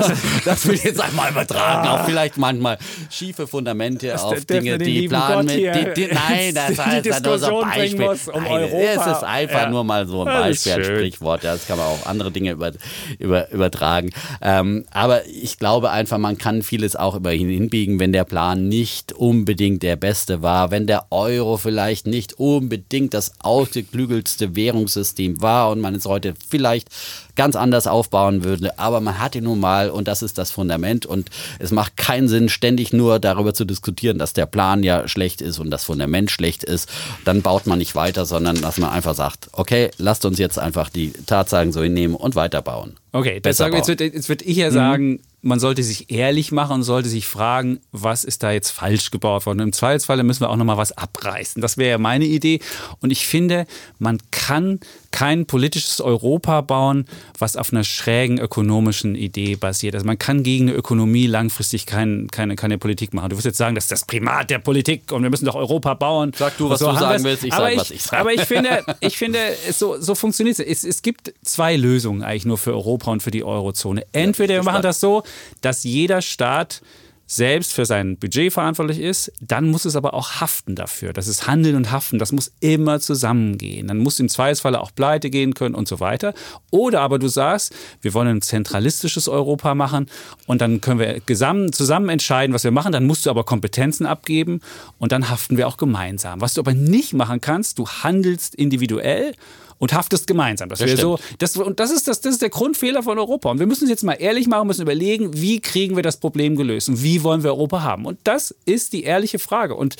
das will ich jetzt einmal übertragen. Auch vielleicht manchmal schiefe Fundamente Das auf Dinge, die planen mit. Die, die, nein, das heißt ja nur so Diskussion ein Beispiel. muss um nein. Es ist einfach Ja. nur mal so ein Beispiel, ein. Sprichwort. Ja, das kann man auch andere Dinge über, über, übertragen. Ähm, aber ich glaube einfach, man kann vieles auch über ihn hinbiegen, wenn der Plan nicht unbedingt der beste war, wenn der Euro vielleicht nicht unbedingt das ausgeklügelste Währungssystem war und man es heute vielleicht ganz anders aufbauen würde. Aber man hat ihn nun mal und das ist das Fundament und es macht keinen Sinn, ständig nur darüber zu diskutieren, dass der Plan ja schlecht ist und das Fundament schlecht ist. Dann baut man nicht weiter, sondern dass man einfach sagt, okay, lasst uns jetzt einfach die Tatsachen so hinnehmen und weiterbauen. Okay, das sagen wir, jetzt, würde ich ja sagen, man sollte sich ehrlich machen und sollte sich fragen, was ist da jetzt falsch gebaut worden. Im Zweifelsfall müssen wir auch nochmal was abreißen. Das wäre ja meine Idee. Und ich finde, man kann kein politisches Europa bauen, was auf einer schrägen ökonomischen Idee basiert. Also man kann gegen eine Ökonomie langfristig kein, keine, keine Politik machen. Du wirst jetzt sagen, das ist das Primat der Politik und wir müssen doch Europa bauen. Sag du, was du haben sagen willst, ich aber sag, was ich sag. Aber ich finde, ich finde so, so funktioniert es. Es gibt zwei Lösungen eigentlich nur für Europa und für die Eurozone. Entweder wir machen das so, dass jeder Staat selbst für sein Budget verantwortlich ist, dann muss es aber auch haften dafür. Das ist Handeln und Haften, das muss immer zusammengehen. Dann muss im Zweifelsfalle auch pleite gehen können und so weiter. Oder aber du sagst, wir wollen ein zentralistisches Europa machen und dann können wir zusammen entscheiden, was wir machen. Dann musst du aber Kompetenzen abgeben und dann haften wir auch gemeinsam. Was du aber nicht machen kannst, du handelst individuell und haftest gemeinsam. Das, Das wäre so, das, und das ist, das, das ist der Grundfehler von Europa. Und wir müssen uns jetzt mal ehrlich machen, müssen überlegen, wie kriegen wir das Problem gelöst und wie wollen wir Europa haben. Und das ist die ehrliche Frage. Und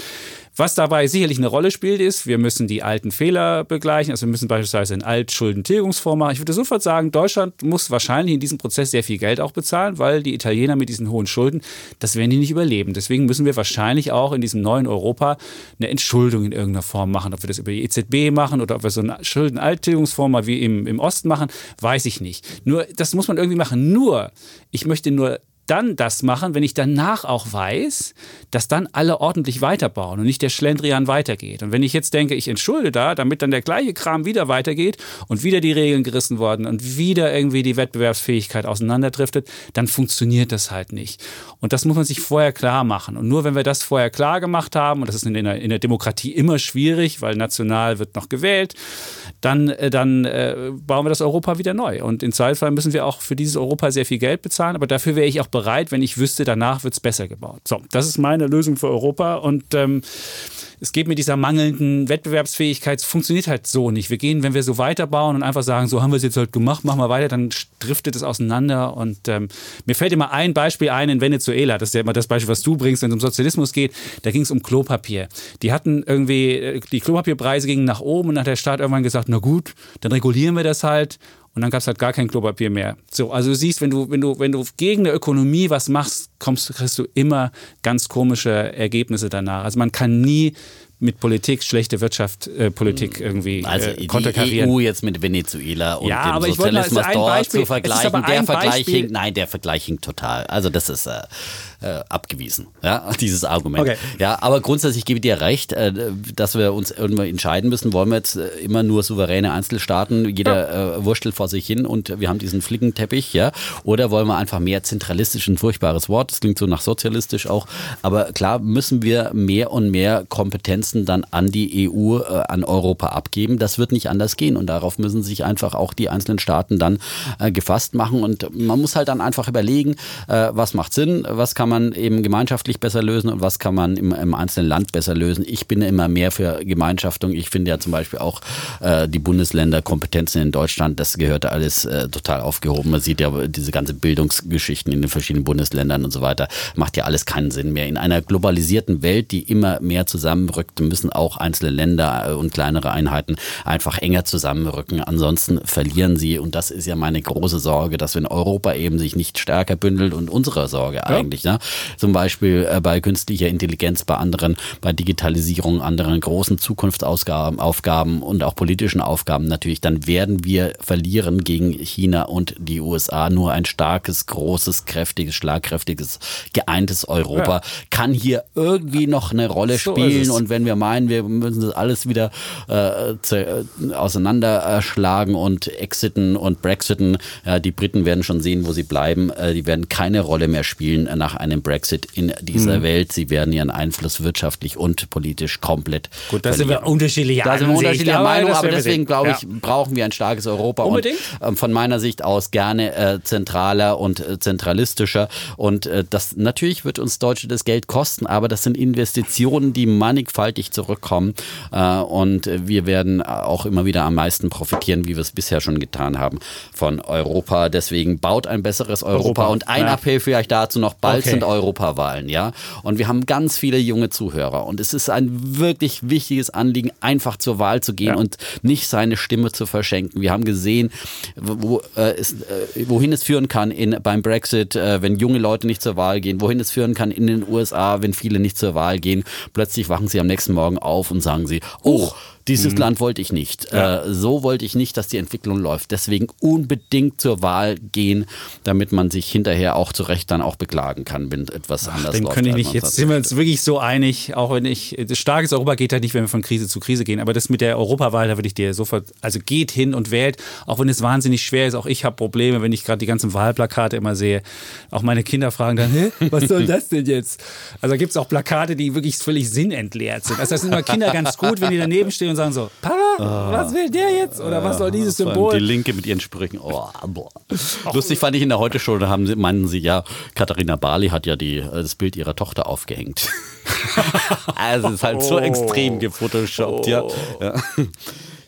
was dabei sicherlich eine Rolle spielt, ist, wir müssen die alten Fehler begleichen. Also wir müssen beispielsweise einen Altschuldentilgungsfonds machen. Ich würde sofort sagen, Deutschland muss wahrscheinlich in diesem Prozess sehr viel Geld auch bezahlen, weil die Italiener mit diesen hohen Schulden, das werden die nicht überleben. Deswegen müssen wir wahrscheinlich auch in diesem neuen Europa eine Entschuldung in irgendeiner Form machen. Ob wir das über die EZB machen oder ob wir so einen Schuldenalttilgungsfonds mal wie im, im Osten machen, weiß ich nicht. Nur, das muss man irgendwie machen. Nur, ich möchte nur dann das machen, wenn ich danach auch weiß, dass dann alle ordentlich weiterbauen und nicht der Schlendrian weitergeht. Und wenn ich jetzt denke, ich entschulde da, damit dann der gleiche Kram wieder weitergeht und wieder die Regeln gerissen worden und wieder irgendwie die Wettbewerbsfähigkeit auseinanderdriftet, dann funktioniert das halt nicht. Und das muss man sich vorher klar machen. Und nur wenn wir das vorher klar gemacht haben, und das ist in der, in der Demokratie immer schwierig, weil national wird noch gewählt, dann, äh, dann äh, bauen wir das Europa wieder neu. Und im Zweifelsfall müssen wir auch für dieses Europa sehr viel Geld bezahlen, aber dafür wäre ich auch bereit, wenn ich wüsste, danach wird es besser gebaut. So, das ist meine Lösung für Europa und ähm, es geht mit dieser mangelnden Wettbewerbsfähigkeit, funktioniert halt so nicht. Wir gehen, wenn wir so weiterbauen und einfach sagen, so haben wir es jetzt halt gemacht, machen wir weiter, dann driftet es auseinander. Und ähm, mir fällt immer ein Beispiel ein in Venezuela, das ist ja immer das Beispiel, was du bringst, wenn es um Sozialismus geht. Da ging es um Klopapier. Die hatten irgendwie, äh, die Klopapierpreise gingen nach oben und dann hat der Staat irgendwann gesagt, na gut, dann regulieren wir das halt und dann gab es halt gar kein Klopapier mehr. So, also du siehst, wenn du, wenn du, wenn du gegen eine Ökonomie was machst, kommst, kriegst du immer ganz komische Ergebnisse danach. Also man kann nie mit Politik schlechte Wirtschaftspolitik äh, irgendwie also äh, konterkarieren. die EU jetzt mit Venezuela und ja, dem aber Sozialismus ich dort Beispiel, zu vergleichen, der Vergleich hinkt, nein, der Vergleich hinkt total. Also das ist äh, äh, abgewiesen, ja, dieses Argument. Okay. Ja, aber grundsätzlich gebe ich dir recht, äh, dass wir uns irgendwann entscheiden müssen, wollen wir jetzt äh, immer nur souveräne Einzelstaaten, jeder äh, wurstelt vor sich hin und wir haben diesen Flickenteppich, ja, oder wollen wir einfach mehr zentralistisch, ein furchtbares Wort, das klingt so nach sozialistisch auch, aber klar müssen wir mehr und mehr Kompetenzen dann an die EU, äh, an Europa abgeben. Das wird nicht anders gehen und darauf müssen sich einfach auch die einzelnen Staaten dann äh, gefasst machen und man muss halt dann einfach überlegen, was macht Sinn, was kann man man eben gemeinschaftlich besser lösen und was kann man im, im einzelnen Land besser lösen. Ich bin immer mehr für Gemeinschaftung. Ich finde ja zum Beispiel auch äh, die Bundesländerkompetenzen in Deutschland, das gehört alles äh, total aufgehoben. Man sieht ja diese ganze Bildungsgeschichten in den verschiedenen Bundesländern und so weiter, macht ja alles keinen Sinn mehr. In einer globalisierten Welt, die immer mehr zusammenrückt, müssen auch einzelne Länder äh, und kleinere Einheiten einfach enger zusammenrücken. Ansonsten verlieren sie und das ist ja meine große Sorge, dass wenn Europa eben sich nicht stärker bündelt und unsere Sorge ja. eigentlich, ne? Zum Beispiel äh, bei künstlicher Intelligenz, bei anderen, bei Digitalisierung, anderen großen Zukunftsaufgaben Aufgaben und auch politischen Aufgaben natürlich, dann werden wir verlieren gegen China und die USA. Nur ein starkes, großes, kräftiges, schlagkräftiges, geeintes Europa ja. kann hier irgendwie noch eine Rolle so spielen. Und wenn wir meinen, wir müssen das alles wieder äh, äh, auseinanderschlagen und exiten und brexiten, ja, die Briten werden schon sehen, wo sie bleiben. Äh, die werden keine Rolle mehr spielen nach einem Brexit in dieser mhm. Welt. Sie werden ihren Einfluss wirtschaftlich und politisch komplett. Gut, da sind wir unterschiedliche Da sind wir unterschiedlicher Meinung, aber deswegen glaube ich, ja. brauchen wir ein starkes Europa. Unbedingt. Und, äh, von meiner Sicht aus gerne äh, zentraler und äh, zentralistischer. Und äh, das natürlich wird uns Deutsche das Geld kosten, aber das sind Investitionen, die mannigfaltig zurückkommen. Äh, und wir werden auch immer wieder am meisten profitieren, wie wir es bisher schon getan haben, von Europa. Deswegen baut ein besseres Europa. Europa. Und ein ja. Appell vielleicht dazu noch, bald okay. Sind Europawahlen, ja. Und wir haben ganz viele junge Zuhörer. Und es ist ein wirklich wichtiges Anliegen, einfach zur Wahl zu gehen ja. und nicht seine Stimme zu verschenken. Wir haben gesehen, wo, äh, es, äh, wohin es führen kann in, beim Brexit, äh, wenn junge Leute nicht zur Wahl gehen, wohin es führen kann in den USA, wenn viele nicht zur Wahl gehen. Plötzlich wachen sie am nächsten Morgen auf und sagen sie, oh, dieses mhm. Land wollte ich nicht. Ja. Äh, so wollte ich nicht, dass die Entwicklung läuft. Deswegen unbedingt zur Wahl gehen, damit man sich hinterher auch zu Recht dann auch beklagen kann, wenn etwas Ach, anders den läuft. Können ich nicht. Jetzt sind wir uns wirklich so einig, auch wenn ich, starkes Europa geht ja nicht, wenn wir von Krise zu Krise gehen, aber das mit der Europawahl, da würde ich dir sofort, also geht hin und wählt, auch wenn es wahnsinnig schwer ist. Auch ich habe Probleme, wenn ich gerade die ganzen Wahlplakate immer sehe. Auch meine Kinder fragen dann, Hä, was soll das denn jetzt? Also da gibt es auch Plakate, die wirklich völlig sinnentleert sind. Also das sind immer Kinder ganz gut, wenn die daneben stehen und sagen so, Papa, oh. was will der jetzt? Oder was soll dieses Symbol? Die Linke mit ihren Sprüchen. Oh, boah. Lustig fand ich in der Heute-Show, da haben sie, meinen sie, ja, Katharina Barley hat ja die, äh, das Bild ihrer Tochter aufgehängt. also es ist halt so oh. extrem gefotoshoppt, ja. ja.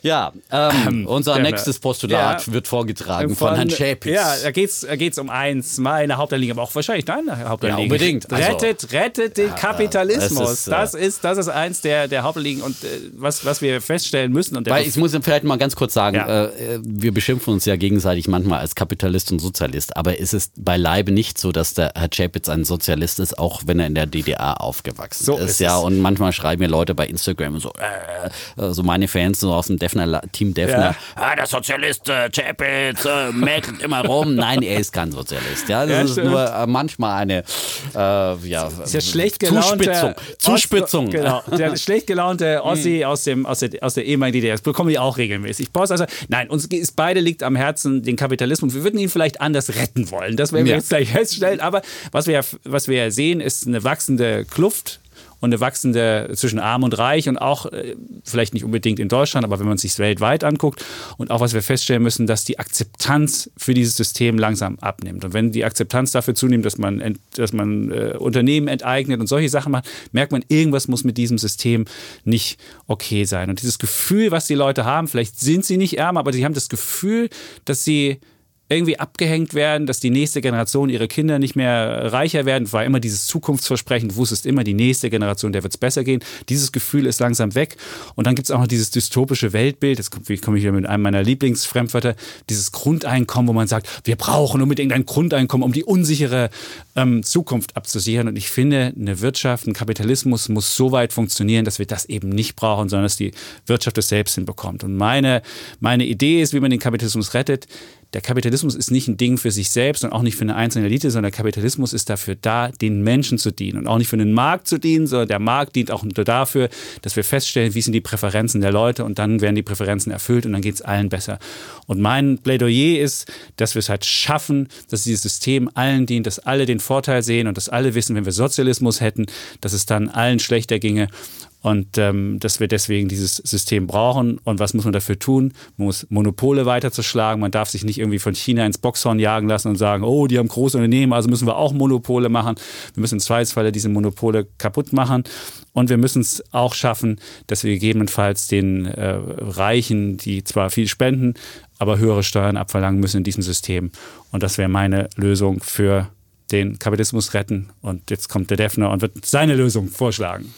Ja, ähm, unser genau. nächstes Postulat ja, wird vorgetragen von, von Herrn Schäpitz. Ja, da geht es da geht's um eins, meine Hauptanliegen, aber auch wahrscheinlich deine Hauptanliegen. Ja, unbedingt. Also, rettet, rettet den Kapitalismus. Ist, das, ist, das ist eins der, der Hauptanliegen und äh, was, was wir feststellen müssen. Und Weil ich muss vielleicht mal ganz kurz sagen, ja. äh, wir beschimpfen uns ja gegenseitig manchmal als Kapitalist und Sozialist, aber ist es beileibe nicht so, dass der Herr Chapitz ein Sozialist ist, auch wenn er in der DDR aufgewachsen so ist. ist ja, und manchmal schreiben mir Leute bei Instagram so, äh, so meine Fans so aus dem Defner, Team Defner, ja. ah, der Sozialist äh, Chapitz äh, mäkelt immer rum. Nein, er ist kein Sozialist. Ja, das ja, ist stimmt. nur äh, manchmal eine äh, ja, ist ja schlecht Zuspitzung. Zuspitzung. Ost, genau, der schlecht gelaunte Ossi aus, dem, aus, der, aus der ehemaligen DDR. Das bekommen wir auch regelmäßig. Boss, also, nein, uns ist beide liegt am Herzen den Kapitalismus. Wir würden ihn vielleicht anders retten wollen. Das werden wir ja. jetzt gleich feststellen. Aber was wir, was wir ja sehen, ist eine wachsende Kluft und eine wachsende zwischen Arm und Reich und auch äh, vielleicht nicht unbedingt in Deutschland, aber wenn man es sich weltweit anguckt und auch was wir feststellen müssen, dass die Akzeptanz für dieses System langsam abnimmt. Und wenn die Akzeptanz dafür zunimmt, dass man, dass man äh, Unternehmen enteignet und solche Sachen macht, merkt man, irgendwas muss mit diesem System nicht okay sein. Und dieses Gefühl, was die Leute haben, vielleicht sind sie nicht ärmer, aber sie haben das Gefühl, dass sie irgendwie abgehängt werden, dass die nächste Generation, ihre Kinder nicht mehr reicher werden. War immer dieses Zukunftsversprechen, du wusstest immer, die nächste Generation, der wird es besser gehen. Dieses Gefühl ist langsam weg. Und dann gibt es auch noch dieses dystopische Weltbild, jetzt komme ich wieder mit einem meiner Lieblingsfremdwörter, dieses Grundeinkommen, wo man sagt, wir brauchen unbedingt ein Grundeinkommen, um die unsichere ähm, Zukunft abzusichern. Und ich finde, eine Wirtschaft, ein Kapitalismus muss so weit funktionieren, dass wir das eben nicht brauchen, sondern dass die Wirtschaft es selbst hinbekommt. Und meine, meine Idee ist, wie man den Kapitalismus rettet, der Kapitalismus ist nicht ein Ding für sich selbst und auch nicht für eine einzelne Elite, sondern der Kapitalismus ist dafür da, den Menschen zu dienen und auch nicht für den Markt zu dienen, sondern der Markt dient auch nur dafür, dass wir feststellen, wie sind die Präferenzen der Leute und dann werden die Präferenzen erfüllt und dann geht es allen besser. Und mein Plädoyer ist, dass wir es halt schaffen, dass dieses System allen dient, dass alle den Vorteil sehen und dass alle wissen, wenn wir Sozialismus hätten, dass es dann allen schlechter ginge und ähm, dass wir deswegen dieses System brauchen. Und was muss man dafür tun? Man muss Monopole weiterzuschlagen. Man darf sich nicht irgendwie von China ins Boxhorn jagen lassen und sagen, oh, die haben große Unternehmen, also müssen wir auch Monopole machen. Wir müssen im Zweifelsfalle diese Monopole kaputt machen. Und wir müssen es auch schaffen, dass wir gegebenenfalls den äh, Reichen, die zwar viel spenden, aber höhere Steuern abverlangen müssen in diesem System. Und das wäre meine Lösung für den Kapitalismus retten. Und jetzt kommt der Defner und wird seine Lösung vorschlagen.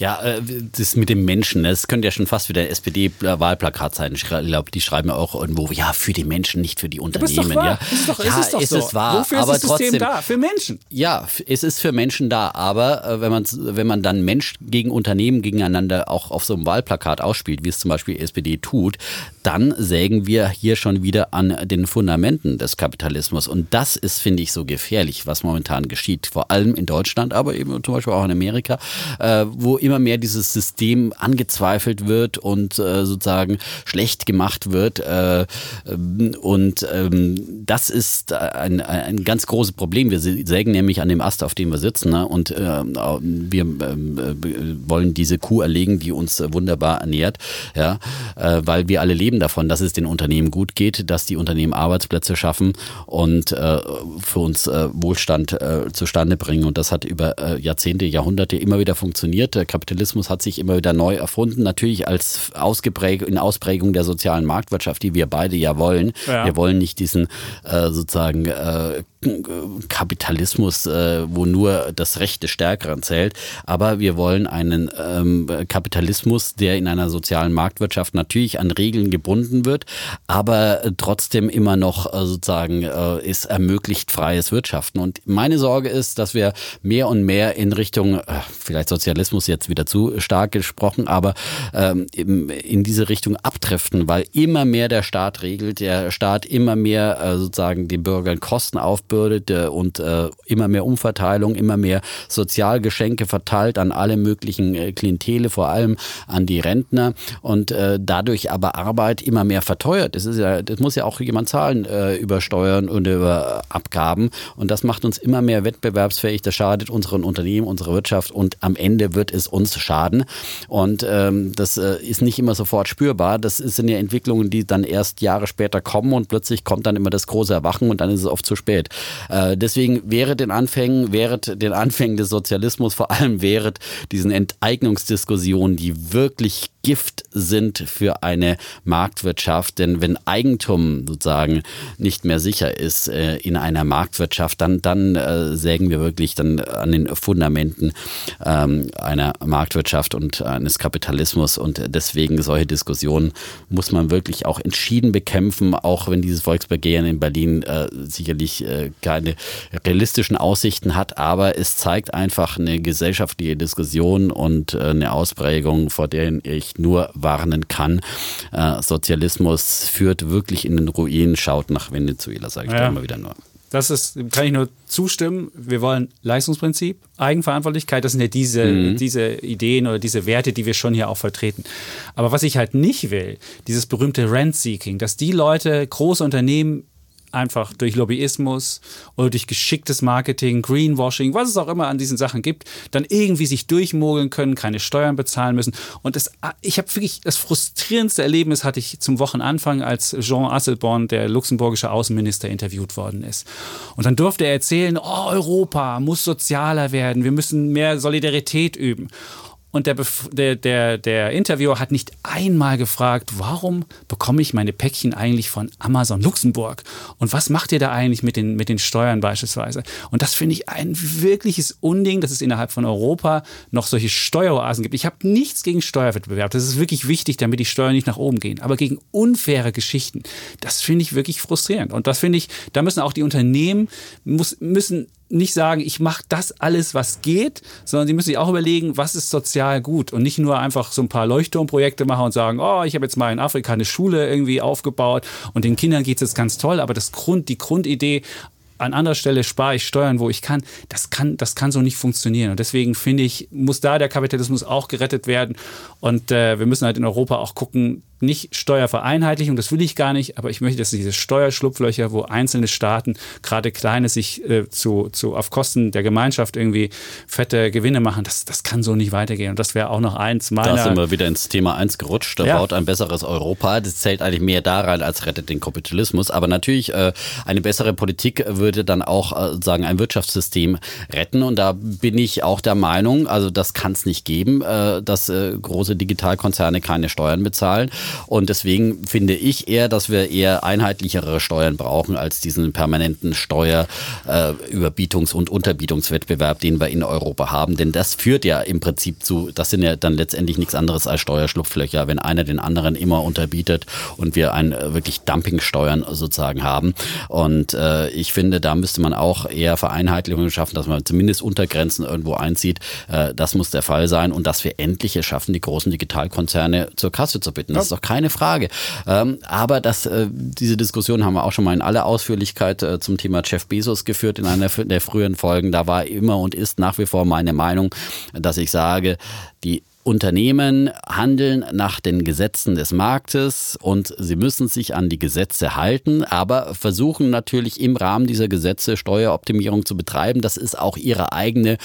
Ja, äh, das mit dem Menschen, das könnte ja schon fast wieder SPD-Wahlplakat sein. Ich glaube, die schreiben ja auch irgendwo, ja, für die Menschen, nicht für die Unternehmen. Ist doch wahr. Ja, ist, doch, ja, ist es doch ist so. Es wahr, Wofür aber ist das System trotzdem, da? Für Menschen. Ja, es ist für Menschen da, aber äh, wenn, man, wenn man dann Mensch gegen Unternehmen gegeneinander auch auf so einem Wahlplakat ausspielt, wie es zum Beispiel SPD tut, dann sägen wir hier schon wieder an den Fundamenten des Kapitalismus. Und das ist, finde ich, so gefährlich, was momentan geschieht. Vor allem in Deutschland, aber eben zum Beispiel auch in Amerika, äh, wo immer mehr dieses System angezweifelt wird und äh, sozusagen schlecht gemacht wird. Äh, ähm, und ähm, das ist ein, ein ganz großes Problem. Wir sägen nämlich an dem Ast, auf dem wir sitzen. Ne? Und äh, wir ähm, äh, wollen diese Kuh erlegen, die uns wunderbar ernährt, ja? Äh, weil wir alle leben davon, dass es den Unternehmen gut geht, dass die Unternehmen Arbeitsplätze schaffen und äh, für uns Wohlstand zustande bringen. Und das hat über Jahrzehnte, Jahrhunderte immer wieder funktioniert. Kapitalismus hat sich immer wieder neu erfunden, natürlich als Ausgepräg in Ausprägung der sozialen Marktwirtschaft, die wir beide ja wollen. Ja. Wir wollen nicht diesen äh, sozusagen äh, Kapitalismus, äh, wo nur das Recht des Stärkeren zählt, aber wir wollen einen ähm, Kapitalismus, der in einer sozialen Marktwirtschaft natürlich an Regeln gebunden wird, aber trotzdem immer noch äh, sozusagen äh, ist ermöglicht freies Wirtschaften. Und meine Sorge ist, dass wir mehr und mehr in Richtung, äh, vielleicht Sozialismus jetzt wieder zu stark gesprochen, aber ähm, in diese Richtung abdriften, weil immer mehr der Staat regelt, der Staat immer mehr äh, sozusagen den Bürgern Kosten aufbürdet äh, und äh, immer mehr Umverteilung, immer mehr Sozialgeschenke verteilt an alle möglichen äh, Klientele, vor allem an die Rentner und äh, dadurch aber Arbeit immer mehr verteuert. Das ist ja, das muss ja auch jemand zahlen äh, über Steuern und über Abgaben und das macht uns immer mehr wettbewerbsfähig. Das schadet unseren Unternehmen, unserer Wirtschaft und am Ende wird es uns schaden. Und ähm, das äh, ist nicht immer sofort spürbar. Das sind ja Entwicklungen, die dann erst Jahre später kommen und plötzlich kommt dann immer das große Erwachen und dann ist es oft zu spät. Äh, deswegen während den Anfängen, während den Anfängen des Sozialismus, vor allem während diesen Enteignungsdiskussionen, die wirklich Gift sind für eine Marktwirtschaft. Denn wenn Eigentum sozusagen nicht mehr sicher ist äh, in einer Marktwirtschaft, dann, dann äh, sägen wir wirklich dann an den Fundamenten ähm, einer Marktwirtschaft und eines Kapitalismus. Und deswegen solche Diskussionen muss man wirklich auch entschieden bekämpfen, auch wenn dieses Volksbegehren in Berlin äh, sicherlich keine realistischen Aussichten hat. Aber es zeigt einfach eine gesellschaftliche Diskussion und eine Ausprägung, vor der ich wirklich nur warnen kann. Äh, Sozialismus führt wirklich in den Ruin, schaut nach Venezuela, sage ich ja. da immer wieder nur. Das ist, kann ich nur zustimmen. Wir wollen Leistungsprinzip, Eigenverantwortlichkeit. Das sind ja diese, mhm. diese Ideen oder diese Werte, die wir schon hier auch vertreten. Aber was ich halt nicht will, dieses berühmte Rent-Seeking, dass die Leute, große Unternehmen einfach durch Lobbyismus oder durch geschicktes Marketing, Greenwashing, was es auch immer an diesen Sachen gibt, dann irgendwie sich durchmogeln können, keine Steuern bezahlen müssen. Und das, ich habe wirklich das frustrierendste Erlebnis hatte ich zum Wochenanfang, als Jean Asselborn, der luxemburgische Außenminister, interviewt worden ist. Und dann durfte er erzählen, oh, Europa muss sozialer werden, wir müssen mehr Solidarität üben. Und der, der, der, der Interviewer hat nicht einmal gefragt, warum bekomme ich meine Päckchen eigentlich von Amazon Luxemburg? Und was macht ihr da eigentlich mit den, mit den Steuern beispielsweise? Und das finde ich ein wirkliches Unding, dass es innerhalb von Europa noch solche Steueroasen gibt. Ich habe nichts gegen Steuerwettbewerb. Das ist wirklich wichtig, damit die Steuern nicht nach oben gehen. Aber gegen unfaire Geschichten, das finde ich wirklich frustrierend. Und das finde ich, da müssen auch die Unternehmen, muss, müssen nicht sagen, ich mache das alles, was geht, sondern sie müssen sich auch überlegen, was ist sozial gut und nicht nur einfach so ein paar Leuchtturmprojekte machen und sagen, oh, ich habe jetzt mal in Afrika eine Schule irgendwie aufgebaut und den Kindern geht es jetzt ganz toll, aber das Grund, die Grundidee, an anderer Stelle spare ich Steuern, wo ich kann. Das kann, das kann so nicht funktionieren. Und deswegen finde ich, muss da der Kapitalismus auch gerettet werden. Und äh, wir müssen halt in Europa auch gucken, nicht Steuervereinheitlichung, das will ich gar nicht, aber ich möchte, dass diese Steuerschlupflöcher, wo einzelne Staaten, gerade kleine, sich äh, zu, zu, auf Kosten der Gemeinschaft irgendwie fette Gewinne machen, das, das kann so nicht weitergehen. Und das wäre auch noch eins meiner... Da sind wir wieder ins Thema 1 gerutscht, da ja. baut ein besseres Europa. Das zählt eigentlich mehr daran, als rettet den Kapitalismus. Aber natürlich, äh, eine bessere Politik würde dann auch äh, sagen, ein Wirtschaftssystem retten. Und da bin ich auch der Meinung, also das kann es nicht geben, äh, dass äh, große Digitalkonzerne keine Steuern bezahlen. Und deswegen finde ich eher, dass wir eher einheitlichere Steuern brauchen als diesen permanenten Steuerüberbietungs- äh, und Unterbietungswettbewerb, den wir in Europa haben. Denn das führt ja im Prinzip zu, das sind ja dann letztendlich nichts anderes als Steuerschlupflöcher, wenn einer den anderen immer unterbietet und wir ein äh, wirklich Dumpingsteuern sozusagen haben. Und äh, ich finde, da müsste man auch eher Vereinheitlichungen schaffen, dass man zumindest Untergrenzen irgendwo einzieht. Äh, das muss der Fall sein und dass wir endlich es schaffen, die großen Digitalkonzerne zur Kasse zu bitten. Das ist doch keine Frage. Ähm, aber das, äh, diese Diskussion haben wir auch schon mal in aller Ausführlichkeit äh, zum Thema Jeff Bezos geführt in einer der früheren Folgen. Da war immer und ist nach wie vor meine Meinung, dass ich sage, die Unternehmen handeln nach den Gesetzen des Marktes und sie müssen sich an die Gesetze halten, aber versuchen natürlich im Rahmen dieser Gesetze Steueroptimierung zu betreiben. Das ist auch ihre eigene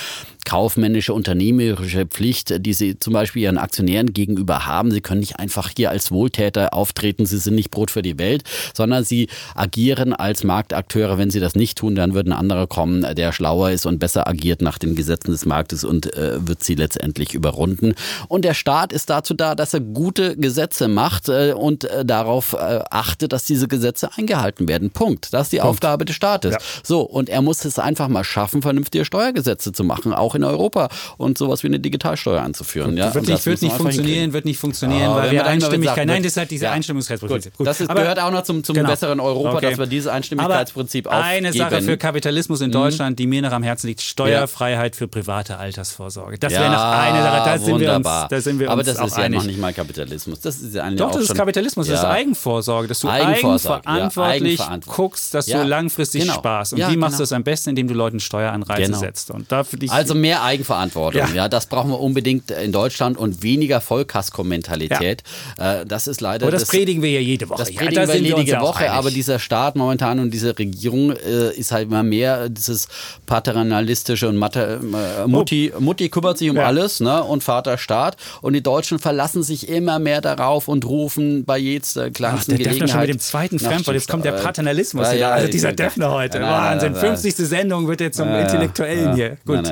kaufmännische, unternehmerische Pflicht, die sie zum Beispiel ihren Aktionären gegenüber haben. Sie können nicht einfach hier als Wohltäter auftreten, sie sind nicht Brot für die Welt, sondern sie agieren als Marktakteure. Wenn sie das nicht tun, dann wird ein anderer kommen, der schlauer ist und besser agiert nach den Gesetzen des Marktes und äh, wird sie letztendlich überrunden. Und der Staat ist dazu da, dass er gute Gesetze macht äh, und äh, darauf äh, achtet, dass diese Gesetze eingehalten werden. Punkt. Das ist die Punkt. Aufgabe des Staates. Ja. So, und er muss es einfach mal schaffen, vernünftige Steuergesetze zu machen, auch in Europa und sowas wie eine Digitalsteuer anzuführen. Ja? Wird nicht, wird nicht funktionieren, wird nicht funktionieren, oh, weil wir Einstimmigkeit, nein, das ist halt diese ja. Einstimmigkeitsprinzip. Das ist, gehört auch noch zum, zum Aber, besseren Europa, okay. dass wir dieses Einstimmigkeitsprinzip Aber aufgeben. Eine Sache für Kapitalismus in mhm. Deutschland, die mir noch am Herzen liegt, Steuerfreiheit für private Altersvorsorge. Das wäre noch eine Sache, da sind wir uns, da sind wir Aber das ist ja noch nicht mal Kapitalismus. Das ist ja eigentlich Doch, das ist Kapitalismus, das ist Eigenvorsorge, dass du eigenverantwortlich guckst, dass du langfristig genau. sparst. Und wie machst du genau. das am besten, indem du Leuten Steueranreize genau. setzt? Und da also mehr Eigenverantwortung. Ja. ja. das brauchen wir unbedingt in Deutschland und weniger Vollkasko-Mentalität. Ja. Äh, das ist leider. Aber das, das, predigen wir ja jede Woche. Das predigen ja, wir jede Woche, aber dieser Staat momentan und diese Regierung äh, ist halt immer mehr dieses paternalistische und Mathe, äh, Mutti, oh. Mutti kümmert sich um ja. alles ne, und Vater Staat. Und die Deutschen verlassen sich immer mehr darauf und rufen bei jeder kleinsten Ach, der Gelegenheit. schon mit dem zweiten Fremdwort. Jetzt kommt der Paternalismus. Ja, also dieser Defner heute. Wahnsinn. 50. Sendung wird jetzt zum Intellektuellen hier. Gut.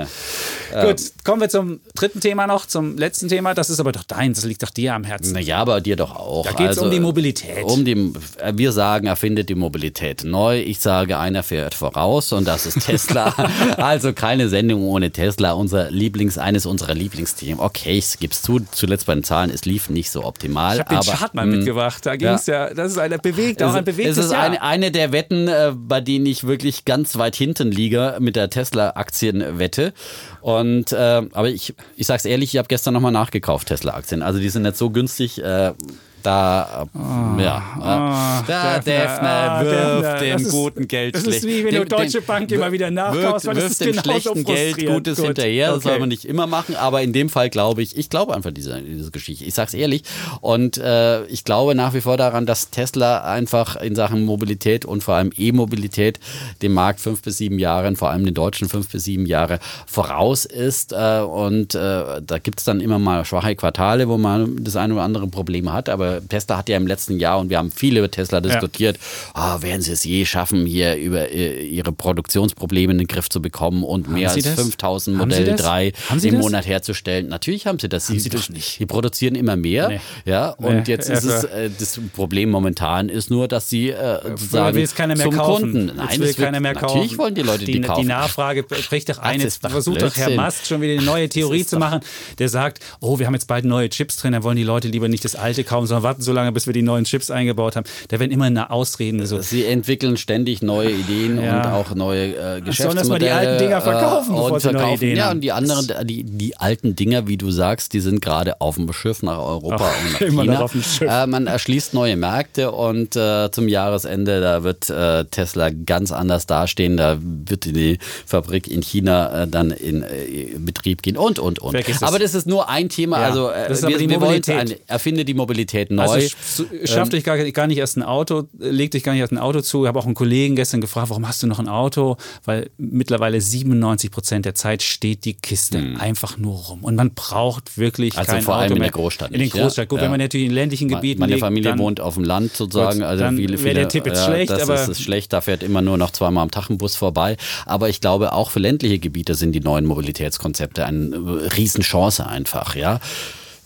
Nein. Gut, kommen wir zum dritten Thema noch, zum letzten Thema. Das ist aber doch deins, das liegt doch dir am Herzen. Naja, aber dir doch auch. Da geht es also, um die Mobilität. Um die, wir sagen, erfindet die Mobilität neu. Ich sage, einer fährt voraus und das ist Tesla. also keine Sendung ohne Tesla. Unser Lieblings, eines unserer Lieblingsthemen. Okay, ich gebe es zu, zuletzt bei den Zahlen, es lief nicht so optimal. Ich habe den Chart mal hm. mitgebracht. Da ging es ja. ja, das ist eine bewegt, auch ein bewegtes Es ist eine, eine der Wetten, äh, bei denen ich wirklich ganz weit hinten liege mit der Tesla-Aktienwette. Und äh, aber ich, ich sag's ehrlich, ich habe gestern nochmal nachgekauft, Tesla-Aktien. Also die sind nicht so günstig. Äh, da, oh, ja, oh, da Defner, oh, wirft dem ist, guten Geld schlecht. Das ist wie wenn du Deutsche Bank immer wieder nachkaufst, weil das ist dem schlechten Geld Gutes Gut. hinterher. Okay. Das soll man nicht immer machen, aber in dem Fall glaube ich, ich glaube einfach diese, diese Geschichte. Ich sag's ehrlich. Und äh, ich glaube nach wie vor daran, dass Tesla einfach in Sachen Mobilität und vor allem E-Mobilität dem Markt fünf bis sieben Jahre, vor allem den deutschen fünf bis sieben Jahre voraus ist. Äh, und äh, da gibt's dann immer mal schwache Quartale, wo man das eine oder andere Problem hat, aber Tesla hat ja im letzten Jahr, und wir haben viel über Tesla diskutiert, ja. oh, werden sie es je schaffen, hier über äh, ihre Produktionsprobleme in den Griff zu bekommen und haben mehr als 5000 Modell 3 im Monat herzustellen. Natürlich haben sie das. Haben sie, sie das nicht. Die produzieren immer mehr. Nee. Ja, und nee. jetzt ist es, äh, das Problem momentan ist nur, dass sie äh, sozusagen will es keiner mehr zum kaufen. Kunden. Nein, will das keiner mehr kaufen. Natürlich wollen die Leute die, die kaufen. Die Nachfrage bricht doch ein. Jetzt versucht doch Herr Musk schon wieder eine neue Theorie zu machen, der sagt, oh, wir haben jetzt bald neue Chips drin, dann wollen die Leute lieber nicht das alte kaufen, sondern warten so lange, bis wir die neuen Chips eingebaut haben. Da werden immer eine Ausreden. So. Sie entwickeln ständig neue Ideen ja. und auch neue äh, Geschäftsmodelle. Sollen erstmal die alten Dinger verkaufen, äh, bevor sie neue Ideen Ja, und die anderen, die, die alten Dinger, wie du sagst, die sind gerade auf dem Schiff nach Europa Ach, und nach immer China. Noch auf dem Schiff. Äh, man erschließt neue Märkte und äh, zum Jahresende, da wird äh, Tesla ganz anders dastehen. Da wird die Fabrik in China äh, dann in Betrieb gehen und, und, und. Aber das ist nur ein Thema. Ja, also wir, wir wollen erfinde die Mobilität neu. Also schaff dich gar, gar nicht erst ein Auto, leg dich gar nicht erst ein Auto zu. Ich habe auch einen Kollegen gestern gefragt, warum hast du noch ein Auto? Weil mittlerweile 97 Prozent der Zeit steht die Kiste hm. einfach nur rum. Und man braucht wirklich also kein vor allem Auto in der Großstadt. In den Großstadt. Gut, ja. wenn man natürlich in ländlichen Gebieten Meine Familie legt, wohnt auf dem Land sozusagen. Gut, also viele, viele, der Tipp jetzt ja, schlecht. Das aber ist, ist schlecht. Da fährt immer nur noch zweimal am Tag ein Bus vorbei. Aber ich glaube, auch für ländliche Gebiete sind die neuen Mobilitätskonzepte eine Riesenchance einfach. Ja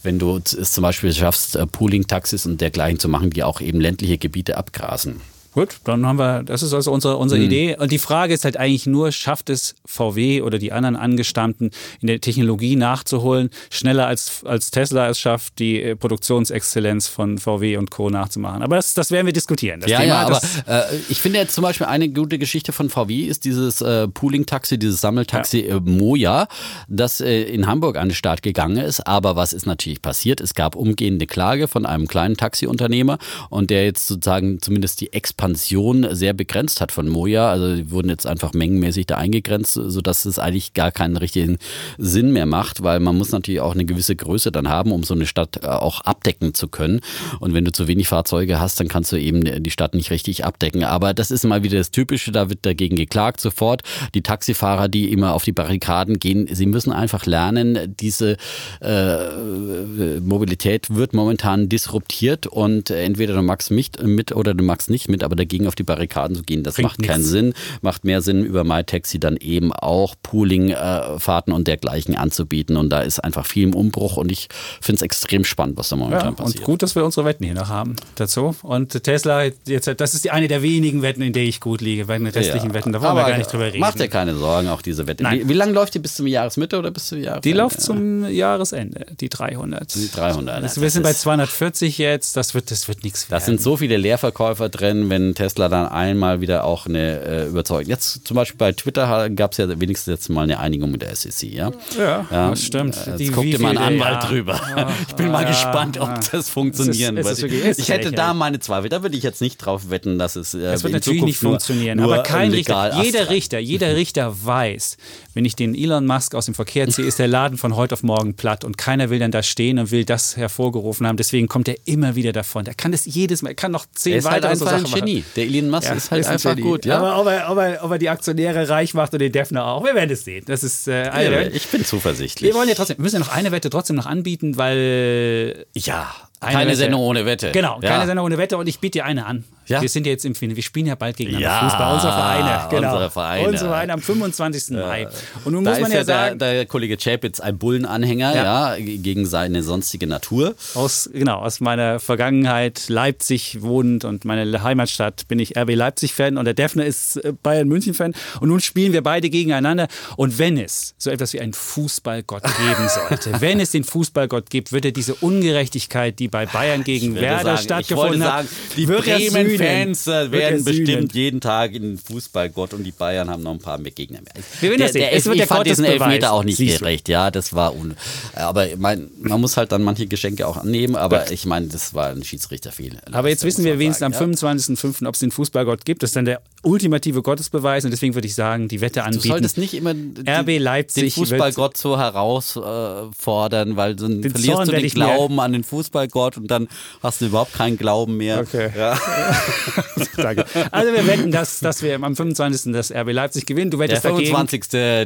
wenn du es zum Beispiel schaffst, äh, Pooling-Taxis und dergleichen zu machen, die auch eben ländliche Gebiete abgrasen. Gut, dann haben wir, das ist also unsere, unsere mhm. Idee. Und die Frage ist halt eigentlich nur, schafft es VW oder die anderen Angestammten in der Technologie nachzuholen, schneller als, als Tesla es schafft, die äh, Produktionsexzellenz von VW und Co. nachzumachen. Aber das, das werden wir diskutieren. Das ja, Thema, ja, aber äh, ich finde jetzt zum Beispiel eine gute Geschichte von VW ist dieses äh, Pooling-Taxi, dieses Sammeltaxi ja. äh, Moja, das äh, in Hamburg an den Start gegangen ist. Aber was ist natürlich passiert? Es gab umgehende Klage von einem kleinen Taxiunternehmer und der jetzt sozusagen zumindest die Expansion Expansion sehr begrenzt hat von Moja. Also die wurden jetzt einfach mengenmäßig da eingegrenzt, sodass es eigentlich gar keinen richtigen Sinn mehr macht, weil man muss natürlich auch eine gewisse Größe dann haben, um so eine Stadt äh, auch abdecken zu können. Und wenn du zu wenig Fahrzeuge hast, dann kannst du eben die Stadt nicht richtig abdecken. Aber das ist mal wieder das Typische, da wird dagegen geklagt sofort. Die Taxifahrer, die immer auf die Barrikaden gehen, sie müssen einfach lernen, diese äh, Mobilität wird momentan disruptiert und entweder du magst mit, mit oder du magst nicht mit, aber dagegen auf die Barrikaden zu gehen, das Bringt macht keinen nichts. Sinn. Macht mehr Sinn, über MyTaxi dann eben auch Pooling-Fahrten und dergleichen anzubieten. Und da ist einfach viel im Umbruch und ich finde es extrem spannend, was da momentan ja, passiert. Und gut, dass wir unsere Wetten hier noch haben dazu. Und Tesla, jetzt, das ist eine der wenigen Wetten, in der ich gut liege. Bei den restlichen ja, Wetten, da wollen wir gar nicht drüber reden. Macht dir keine Sorgen, auch diese Wette. Wie, wie, lange läuft die bis zum Jahresmitte oder bis zum Jahresende? Die läuft zum Jahresende, die 300. Die 300. Also wir sind bei 240 jetzt, das wird, das wird nichts werden. Da sind so viele Leerverkäufer drin, wenn Tesla dann einmal wieder auch eine äh, Überzeugung. Jetzt zum Beispiel bei Twitter gab es ja wenigstens jetzt mal eine Einigung mit der SEC, ja? Ja, ja das stimmt. Äh, jetzt Die, guckt immer ein Anwalt ja. drüber. Ja. Ich bin mal gespannt, ob das funktionieren wird. Ich hätte da meine Zweifel. Da würde ich jetzt nicht drauf wetten, dass es. Äh, das wird natürlich Zukunft nicht funktionieren. Nur, aber kein Richter, jeder Richter, jeder Richter weiß, wenn ich den Elon Musk aus dem Verkehr ziehe, ist der Laden von heute auf morgen platt und keiner will dann da stehen und will das hervorgerufen haben. Deswegen kommt er immer wieder davon. Der kann das jedes Mal, er kann noch zehn er ist weitere halt so Sachen ein Machen. Der Elon Musk ja, ist halt einfach ein gut. Ja? Aber ob er, ob, er, ob er, die Aktionäre reich macht und den Defner auch, wir werden es sehen. Das ist, äh, ja, ich bin zuversichtlich. Wir wollen ja trotzdem, wir müssen ja noch eine Wette trotzdem noch anbieten, weil ja, keine Wette. Sendung ohne Wette. Genau, keine Sendung ohne Wette und ich biete dir eine an. Ja? Wir sind ja jetzt im Finale. Wir spielen ja bald gegeneinander ja, Fußball. Unsere Vereine. Genau. Unsere Vereine. Unsere Vereine am 25. Ja. Mai. Und nun da muss man ja, sagen. Der, der Kollege Chapitz ein Bullenanhänger, ja. ja. gegen seine sonstige Natur. Aus, genau, aus meiner Vergangenheit Leipzig wohnend und meine Heimatstadt bin ich RB Leipzig-Fan und der Defner ist äh, Bayern München-Fan. Und nun spielen wir beide gegeneinander. Und wenn es so etwas wie einen Fußballgott geben sollte, wenn es den Fußballgott gibt, wird er diese Ungerechtigkeit, die bei Bayern gegen Werder sagen, stattgefunden ich wollte hat. sagen, die wird er Sühnen. äh, er werden bestimmt jeden Tag in den Fußballgott und die Bayern haben noch ein paar mehr Gegner mehr. Wir werden der, das sehen. der Es wird ich fand diesen. Elfmeter auch nicht Siehst du. gerecht. Ja, das war un. Aber mein, man muss halt dann manche Geschenke auch annehmen. Aber ich meine, das war ein Schiedsrichterfehler. Aber jetzt wissen wir wenigstens am sagen, ja. 25.05., ob es den Fußballgott gibt. Das ist dann der ultimative Gottesbeweis und deswegen würde ich sagen, die Wette Du anbieten. solltest nicht immer die- RB Leipzig den Fußballgott so herausfordern, weil dann Den verlierst Zorn du den Glauben an den Fußballgott und dann hast du überhaupt keinen Glauben mehr. Okay. Ja. Danke. Also wir wetten, dass, dass wir am 25. das RB Leipzig gewinnen. Du Der wettest dagegen. 25. Der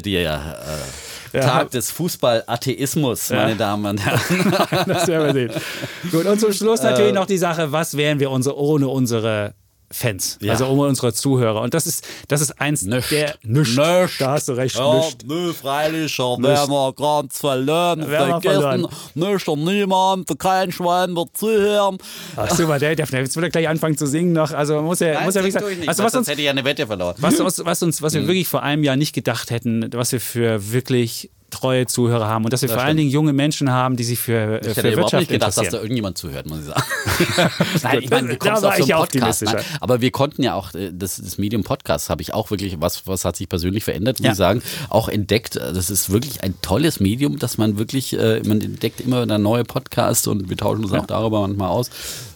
äh, Tag des Fußball-Atheismus, meine Damen und Herren. Das werden wir sehen. Gut, und zum Äh. Schluss natürlich noch die Sache, was wären wir unsere, ohne unsere Fans, Ja. also ohne unsere Zuhörer. Und das ist, das ist eins Nicht. der... Nicht. Nicht. Da hast du recht, Ja, nicht. nö, freilich, wer wir ganz verloren, wir vergessen, verloren. nicht und niemand, kein Schwein wird zuhören. Ach super, der, der, jetzt wird er gleich anfangen zu singen noch. Also muss er, muss er wirklich sagen. Also was uns, hätte ich eine Wette verloren. was, uns, was, uns, Mhm. was wir wirklich vor einem Jahr nicht gedacht hätten, was wir für wirklich treue Zuhörer haben und dass wir vor allen Dingen junge Menschen haben, die sich für, äh, Ich für hätte überhaupt Wirtschaft nicht gedacht, dass da irgendjemand zuhört, muss ich sagen. Nein, ich meine, du Da kommst war auf so einen Podcast. Nein, aber wir konnten ja auch, äh, das, das Medium Podcast habe ich auch wirklich, was, was hat sich persönlich verändert, muss Ja. ich sagen, auch entdeckt. Das ist wirklich ein tolles Medium, dass man wirklich, äh, man entdeckt immer wieder neue Podcasts und wir tauschen uns auch darüber manchmal aus.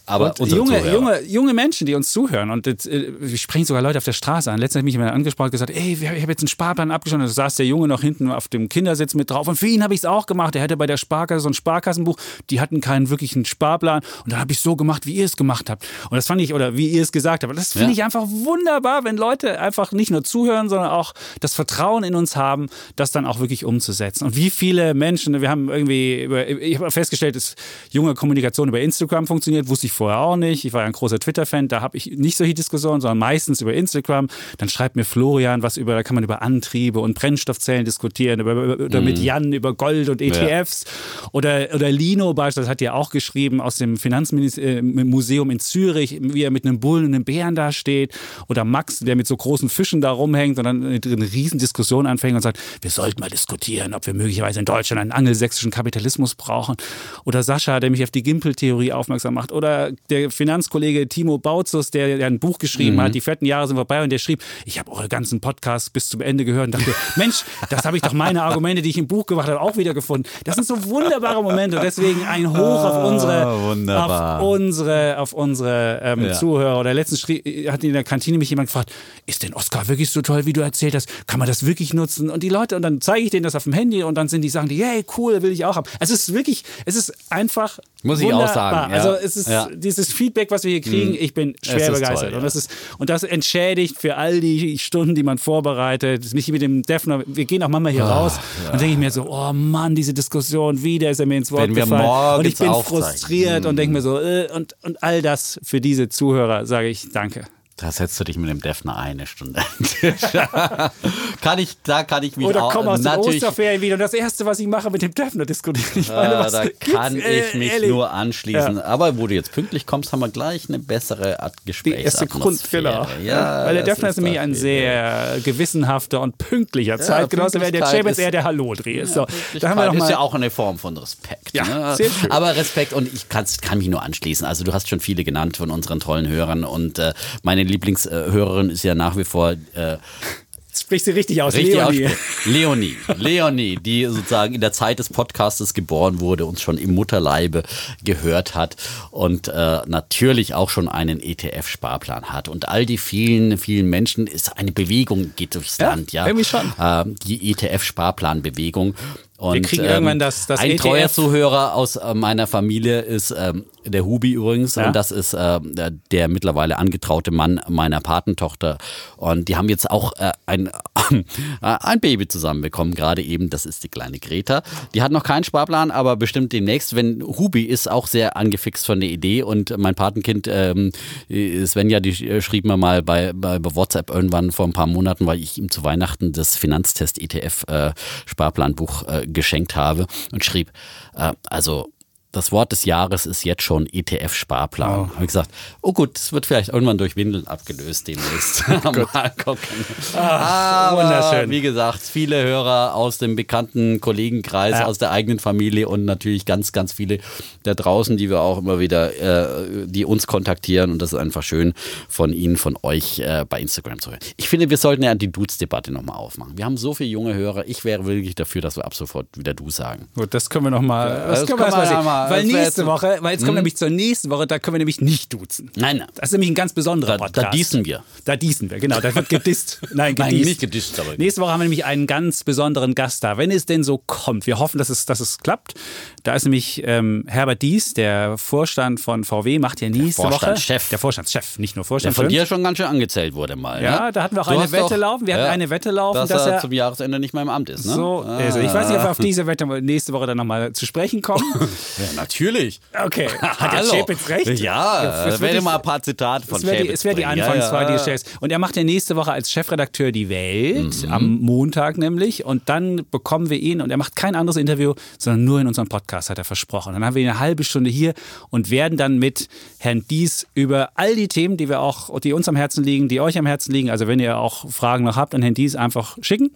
Aber junge, Zuhörer- junge, junge Menschen, die uns zuhören. Und jetzt, äh, wir sprechen sogar Leute auf der Straße an. Letztens hat mich jemand angesprochen und gesagt, ey, ich habe jetzt einen Sparplan abgeschlossen. Da saß der Junge noch hinten auf dem Kindersitz mit drauf. Und für ihn habe ich es auch gemacht. Er hatte bei der Sparkasse so ein Sparkassenbuch. Die hatten keinen wirklichen Sparplan. Und dann habe ich so gemacht, wie ihr es gemacht habt. Und das fand ich, oder wie ihr es gesagt habt. Das finde Ja. ich einfach wunderbar, wenn Leute einfach nicht nur zuhören, sondern auch das Vertrauen in uns haben, das dann auch wirklich umzusetzen. Und wie viele Menschen, wir haben irgendwie, über, ich habe festgestellt, dass junge Kommunikation über Instagram funktioniert, wusste ich vorher auch nicht. Ich war ja ein großer Twitter-Fan, da habe ich nicht solche Diskussionen, sondern meistens über Instagram. Dann schreibt mir Florian was über, da kann man über Antriebe und Brennstoffzellen diskutieren, über, über, oder mit Jan über Gold und ETFs. Oder, oder Lino beispielsweise hat ja auch geschrieben aus dem Finanzmuseum in Zürich, wie er mit einem Bullen und einem Bären da steht. Oder Max, der mit so großen Fischen da rumhängt und dann eine, eine riesen Diskussion anfängt und sagt, wir sollten mal diskutieren, ob wir möglicherweise in Deutschland einen angelsächsischen Kapitalismus brauchen. Oder Sascha, der mich auf die Gimpel-Theorie aufmerksam macht. Oder der Finanzkollege Timo Bautzus, der, der ein Buch geschrieben hat, die fetten Jahre sind vorbei und der schrieb, ich habe eure ganzen Podcasts bis zum Ende gehört und dachte, Mensch, das habe ich doch meine Argumente, die ich im Buch gemacht habe, auch wieder gefunden. Das sind so wunderbare Momente und deswegen ein Hoch auf unsere, Ah, wunderbar. auf unsere, auf unsere ähm, Ja. Zuhörer. Oder letztens schrie, hat in der Kantine mich jemand gefragt, ist denn Oscar wirklich so toll, wie du erzählt hast? Kann man das wirklich nutzen? Und die Leute, und dann zeige ich denen das auf dem Handy und dann sind die, sagen die, hey, cool, will ich auch haben. Also es ist wirklich, es ist einfach Muss ich auch wunderbar. sagen, ja. Also es ist Ja. Dieses Feedback, was wir hier kriegen, ich bin schwer begeistert. toll, ja. Und das ist, und das entschädigt für all die Stunden, die man vorbereitet. Nicht mit dem Defner, wir gehen auch manchmal hier Ah, raus und denke ich mir so, oh Mann, diese Diskussion, wieder ist er mir ins Wort Wenn gefallen. Und ich bin frustriert und denke mir so, äh, und, und all das für diese Zuhörer sage ich danke. Da setzt du dich mit dem Defner eine Stunde. kann ich, da kann ich mich Oder auch komm aus den natürlich. Osterferien wieder. Und das Erste, was ich mache, mit dem Defner diskutieren. Ich meine, Äh, was da kann äh, ich mich ehrlich? nur anschließen. Aber wo du jetzt pünktlich kommst, haben wir gleich eine bessere Art Die erste Gesprächsatmosphäre. Grund, genau. Ja, Weil der Defner ist nämlich ein sehr gewissenhafter und pünktlicher Zeitgenosse, während der ist- eher der Hallo-Dreh ist. So, da haben wir noch ist mal, ja auch eine Form von Respekt. Ja, ne? sehr schön. Aber Respekt und ich kann's, kann mich nur anschließen. Also du hast schon viele genannt von unseren tollen Hörern und äh, meine Lieblingshörerin ist ja nach wie vor äh, Sprich sie richtig aus, richtig Leonie. Leonie. Leonie, die sozusagen in der Zeit des Podcastes geboren wurde, uns schon im Mutterleibe gehört hat und äh, natürlich auch schon einen ETF-Sparplan hat. Und all die vielen, vielen Menschen, ist eine Bewegung, geht durchs Ja, Land, ja. irgendwie schon. Ähm, die ETF-Sparplanbewegung. Und, Wir kriegen irgendwann das- das ein ETF treuer Zuhörer aus äh, meiner Familie ist ähm, der Hubi übrigens. Ja. und das ist äh, der, mittlerweile angetraute Mann meiner Patentochter. Und die haben jetzt auch äh, ein, ein Baby zusammenbekommen, gerade eben, das ist die kleine Greta. Die hat noch keinen Sparplan, aber bestimmt demnächst, wenn Hubi ist auch sehr angefixt von der Idee und mein Patenkind ähm, Svenja, die äh, schrieb mir mal bei, bei, bei WhatsApp irgendwann vor ein paar Monaten, weil ich ihm zu Weihnachten das Finanztest ETF äh, Sparplanbuch äh, geschenkt habe und schrieb, äh, also das Wort des Jahres ist jetzt schon ETF-Sparplan. Oh. Habe ich gesagt, oh gut, es wird vielleicht irgendwann durch Windeln abgelöst demnächst. Mal gucken. Ach, Aber, wunderschön. Wie gesagt, viele Hörer aus dem bekannten Kollegenkreis, ja. aus der eigenen Familie und natürlich ganz, ganz viele da draußen, die wir auch immer wieder, äh, die uns kontaktieren und das ist einfach schön von Ihnen, von euch äh, bei Instagram zu hören. Ich finde, wir sollten ja die Dudes-Debatte nochmal aufmachen. Wir haben so viele junge Hörer. Ich wäre wirklich dafür, dass wir ab sofort wieder Du sagen. Gut, das können wir nochmal. Das, das können wir erstmal sehen. Weil nächste Woche, weil jetzt kommen wir hm? nämlich zur nächsten Woche, da können wir nämlich nicht duzen. Nein, nein. Das ist nämlich ein ganz besonderer Podcast. Da, da diesen wir. Da diesen wir, genau. Da wird gedisst. Nein, gedisst. Nein, nicht gedisst, aber. Nächste Woche haben wir nämlich einen ganz besonderen Gast da. Wenn es denn so kommt. Wir hoffen, dass es, dass es klappt. Da ist nämlich ähm, Herbert Dies, der Vorstand von VW, macht ja nächste der Woche. Chef. Der Vorstandschef, nicht nur Vorstand. Der von dir schon ganz schön angezählt wurde mal. Ja, ne? da hatten wir auch du eine Wette doch, laufen. Wir ja, hatten eine Wette laufen, dass, dass er, er, zum Jahresende nicht mehr im Amt ist. Ne? So, ah. also ich weiß nicht, ob wir auf diese Wette nächste Woche dann nochmal zu sprechen kommen. ja, natürlich. Okay. Hat der Chapitz recht? Ja, ja werde mal ein paar Zitate von Chapitz Es wäre die Anfangsfrage, ja, ja. die du stellst. Und er macht ja nächste Woche als Chefredakteur die Welt, mhm. am Montag nämlich. Und dann bekommen wir ihn, und er macht kein anderes Interview, sondern nur in unserem Podcast, hat er versprochen. Dann haben wir eine halbe Stunde hier und werden dann mit Herrn Dies über all die Themen, die wir auch, die uns am Herzen liegen, die euch am Herzen liegen, also wenn ihr auch Fragen noch habt, an Herrn Dies einfach schicken.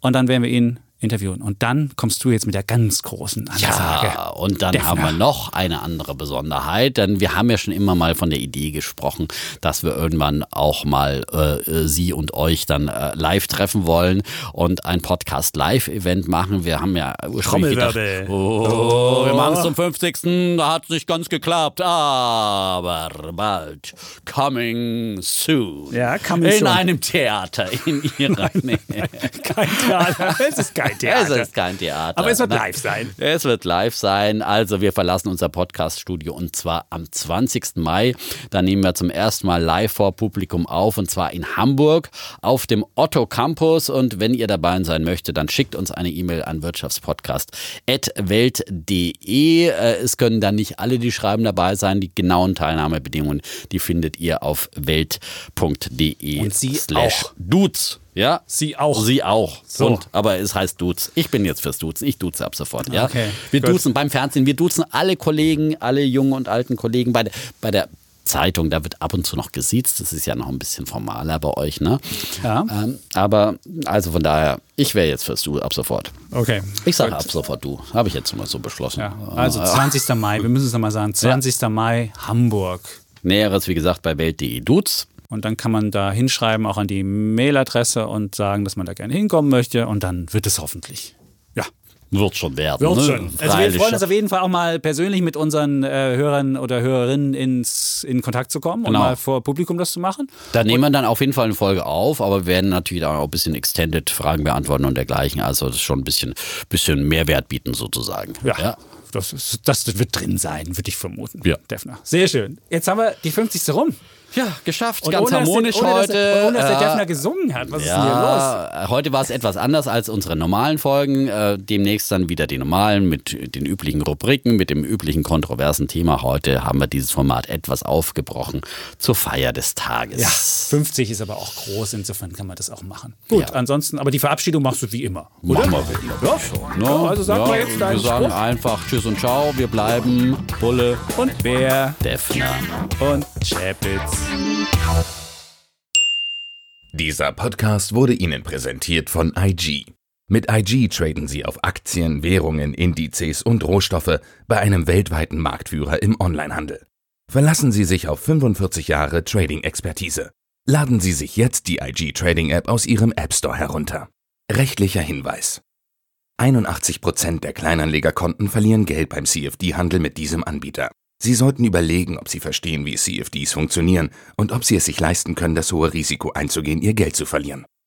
Und dann werden wir ihn interviewen. Und dann kommst du jetzt mit der ganz großen Ansage. Ja, und dann Defner. haben wir noch eine andere Besonderheit, denn wir haben ja schon immer mal von der Idee gesprochen, dass wir irgendwann auch mal äh, Sie und euch dann äh, live treffen wollen und ein Podcast-Live-Event machen. Wir haben ja ursprünglich gedacht, oh, oh, wir machen es zum 50. Da hat es nicht ganz geklappt, aber bald. Coming soon. Ja, coming in soon. In einem Theater in Ihrer Nähe. Kein Theater, es ist kein kein Theater. Es ist kein Theater. Aber es wird live sein. Es wird live sein. Also wir verlassen unser Podcast-Studio und zwar am 20. Mai. Da nehmen wir zum ersten Mal live vor Publikum auf und zwar in Hamburg auf dem Otto Campus. Und wenn ihr dabei sein möchtet, dann schickt uns eine E-Mail an wirtschaftspodcast.welt.de. Äh, es können dann nicht alle, die schreiben, dabei sein. Die genauen Teilnahmebedingungen, die findet ihr auf welt.de. Und Sie auch. Dudes. Ja. Sie auch. Sie auch. So. Und, aber es heißt Dudes. Ich bin jetzt fürs Duzen. Ich duze ab sofort. Ja. Okay, wir gut. duzen beim Fernsehen. Wir duzen alle Kollegen, alle jungen und alten Kollegen bei der, bei der Zeitung, da wird ab und zu noch gesiezt. Das ist ja noch ein bisschen formaler bei euch, ne? Ja. Ähm, aber also von daher, ich wäre jetzt fürs Du ab sofort. Okay. Ich sage ab sofort Du. Habe ich jetzt mal so beschlossen. Ja. Also 20. Mai, wir müssen es nochmal sagen. 20. Ja. Mai, Hamburg. Näheres, wie gesagt, bei Welt.de Dudes. Und dann kann man da hinschreiben, auch an die Mailadresse und sagen, dass man da gerne hinkommen möchte. Und dann wird es hoffentlich. Ja. Wird schon werden. Wird ne? schon. Also wir freuen uns auf jeden Fall auch mal persönlich mit unseren äh, Hörern oder Hörerinnen ins, in Kontakt zu kommen genau. und mal vor Publikum das zu machen. Da nehmen wir dann auf jeden Fall eine Folge auf, aber werden natürlich auch ein bisschen Extended Fragen beantworten und dergleichen. Also das schon ein bisschen, bisschen Mehrwert bieten sozusagen. ja. ja. Das, das, wird drin sein, würde ich vermuten. Ja. Defner. Sehr schön. Jetzt haben wir die 50. rum. Ja, geschafft. Und Ganz harmonisch ohne, heute. Dass, ohne dass der Defner gesungen hat. Was ja, ist denn hier los? Heute war es etwas anders als unsere normalen Folgen. Äh, demnächst dann wieder die normalen mit den üblichen Rubriken, mit dem üblichen kontroversen Thema. Heute haben wir dieses Format etwas aufgebrochen zur Feier des Tages. Ja, 50 ist aber auch groß, insofern kann man das auch machen. Gut, ja. ansonsten, aber die Verabschiedung machst du wie immer. Oder? Machen wir ja. schon. Ne? also sagen ja, wir jetzt Wir sagen Spruch. einfach Tschüss und Ciao. Wir bleiben Bulle und Bär, Defner und Chapitz. Dieser Podcast wurde Ihnen präsentiert von IG. Mit IG traden Sie auf Aktien, Währungen, Indizes und Rohstoffe bei einem weltweiten Marktführer im Onlinehandel. Verlassen Sie sich auf 45 Jahre Trading-Expertise. Laden Sie sich jetzt die IG Trading App aus Ihrem App Store herunter. Rechtlicher Hinweis. 81% der Kleinanlegerkonten verlieren Geld beim CFD-Handel mit diesem Anbieter. Sie sollten überlegen, ob Sie verstehen, wie CFDs funktionieren und ob Sie es sich leisten können, das hohe Risiko einzugehen, Ihr Geld zu verlieren.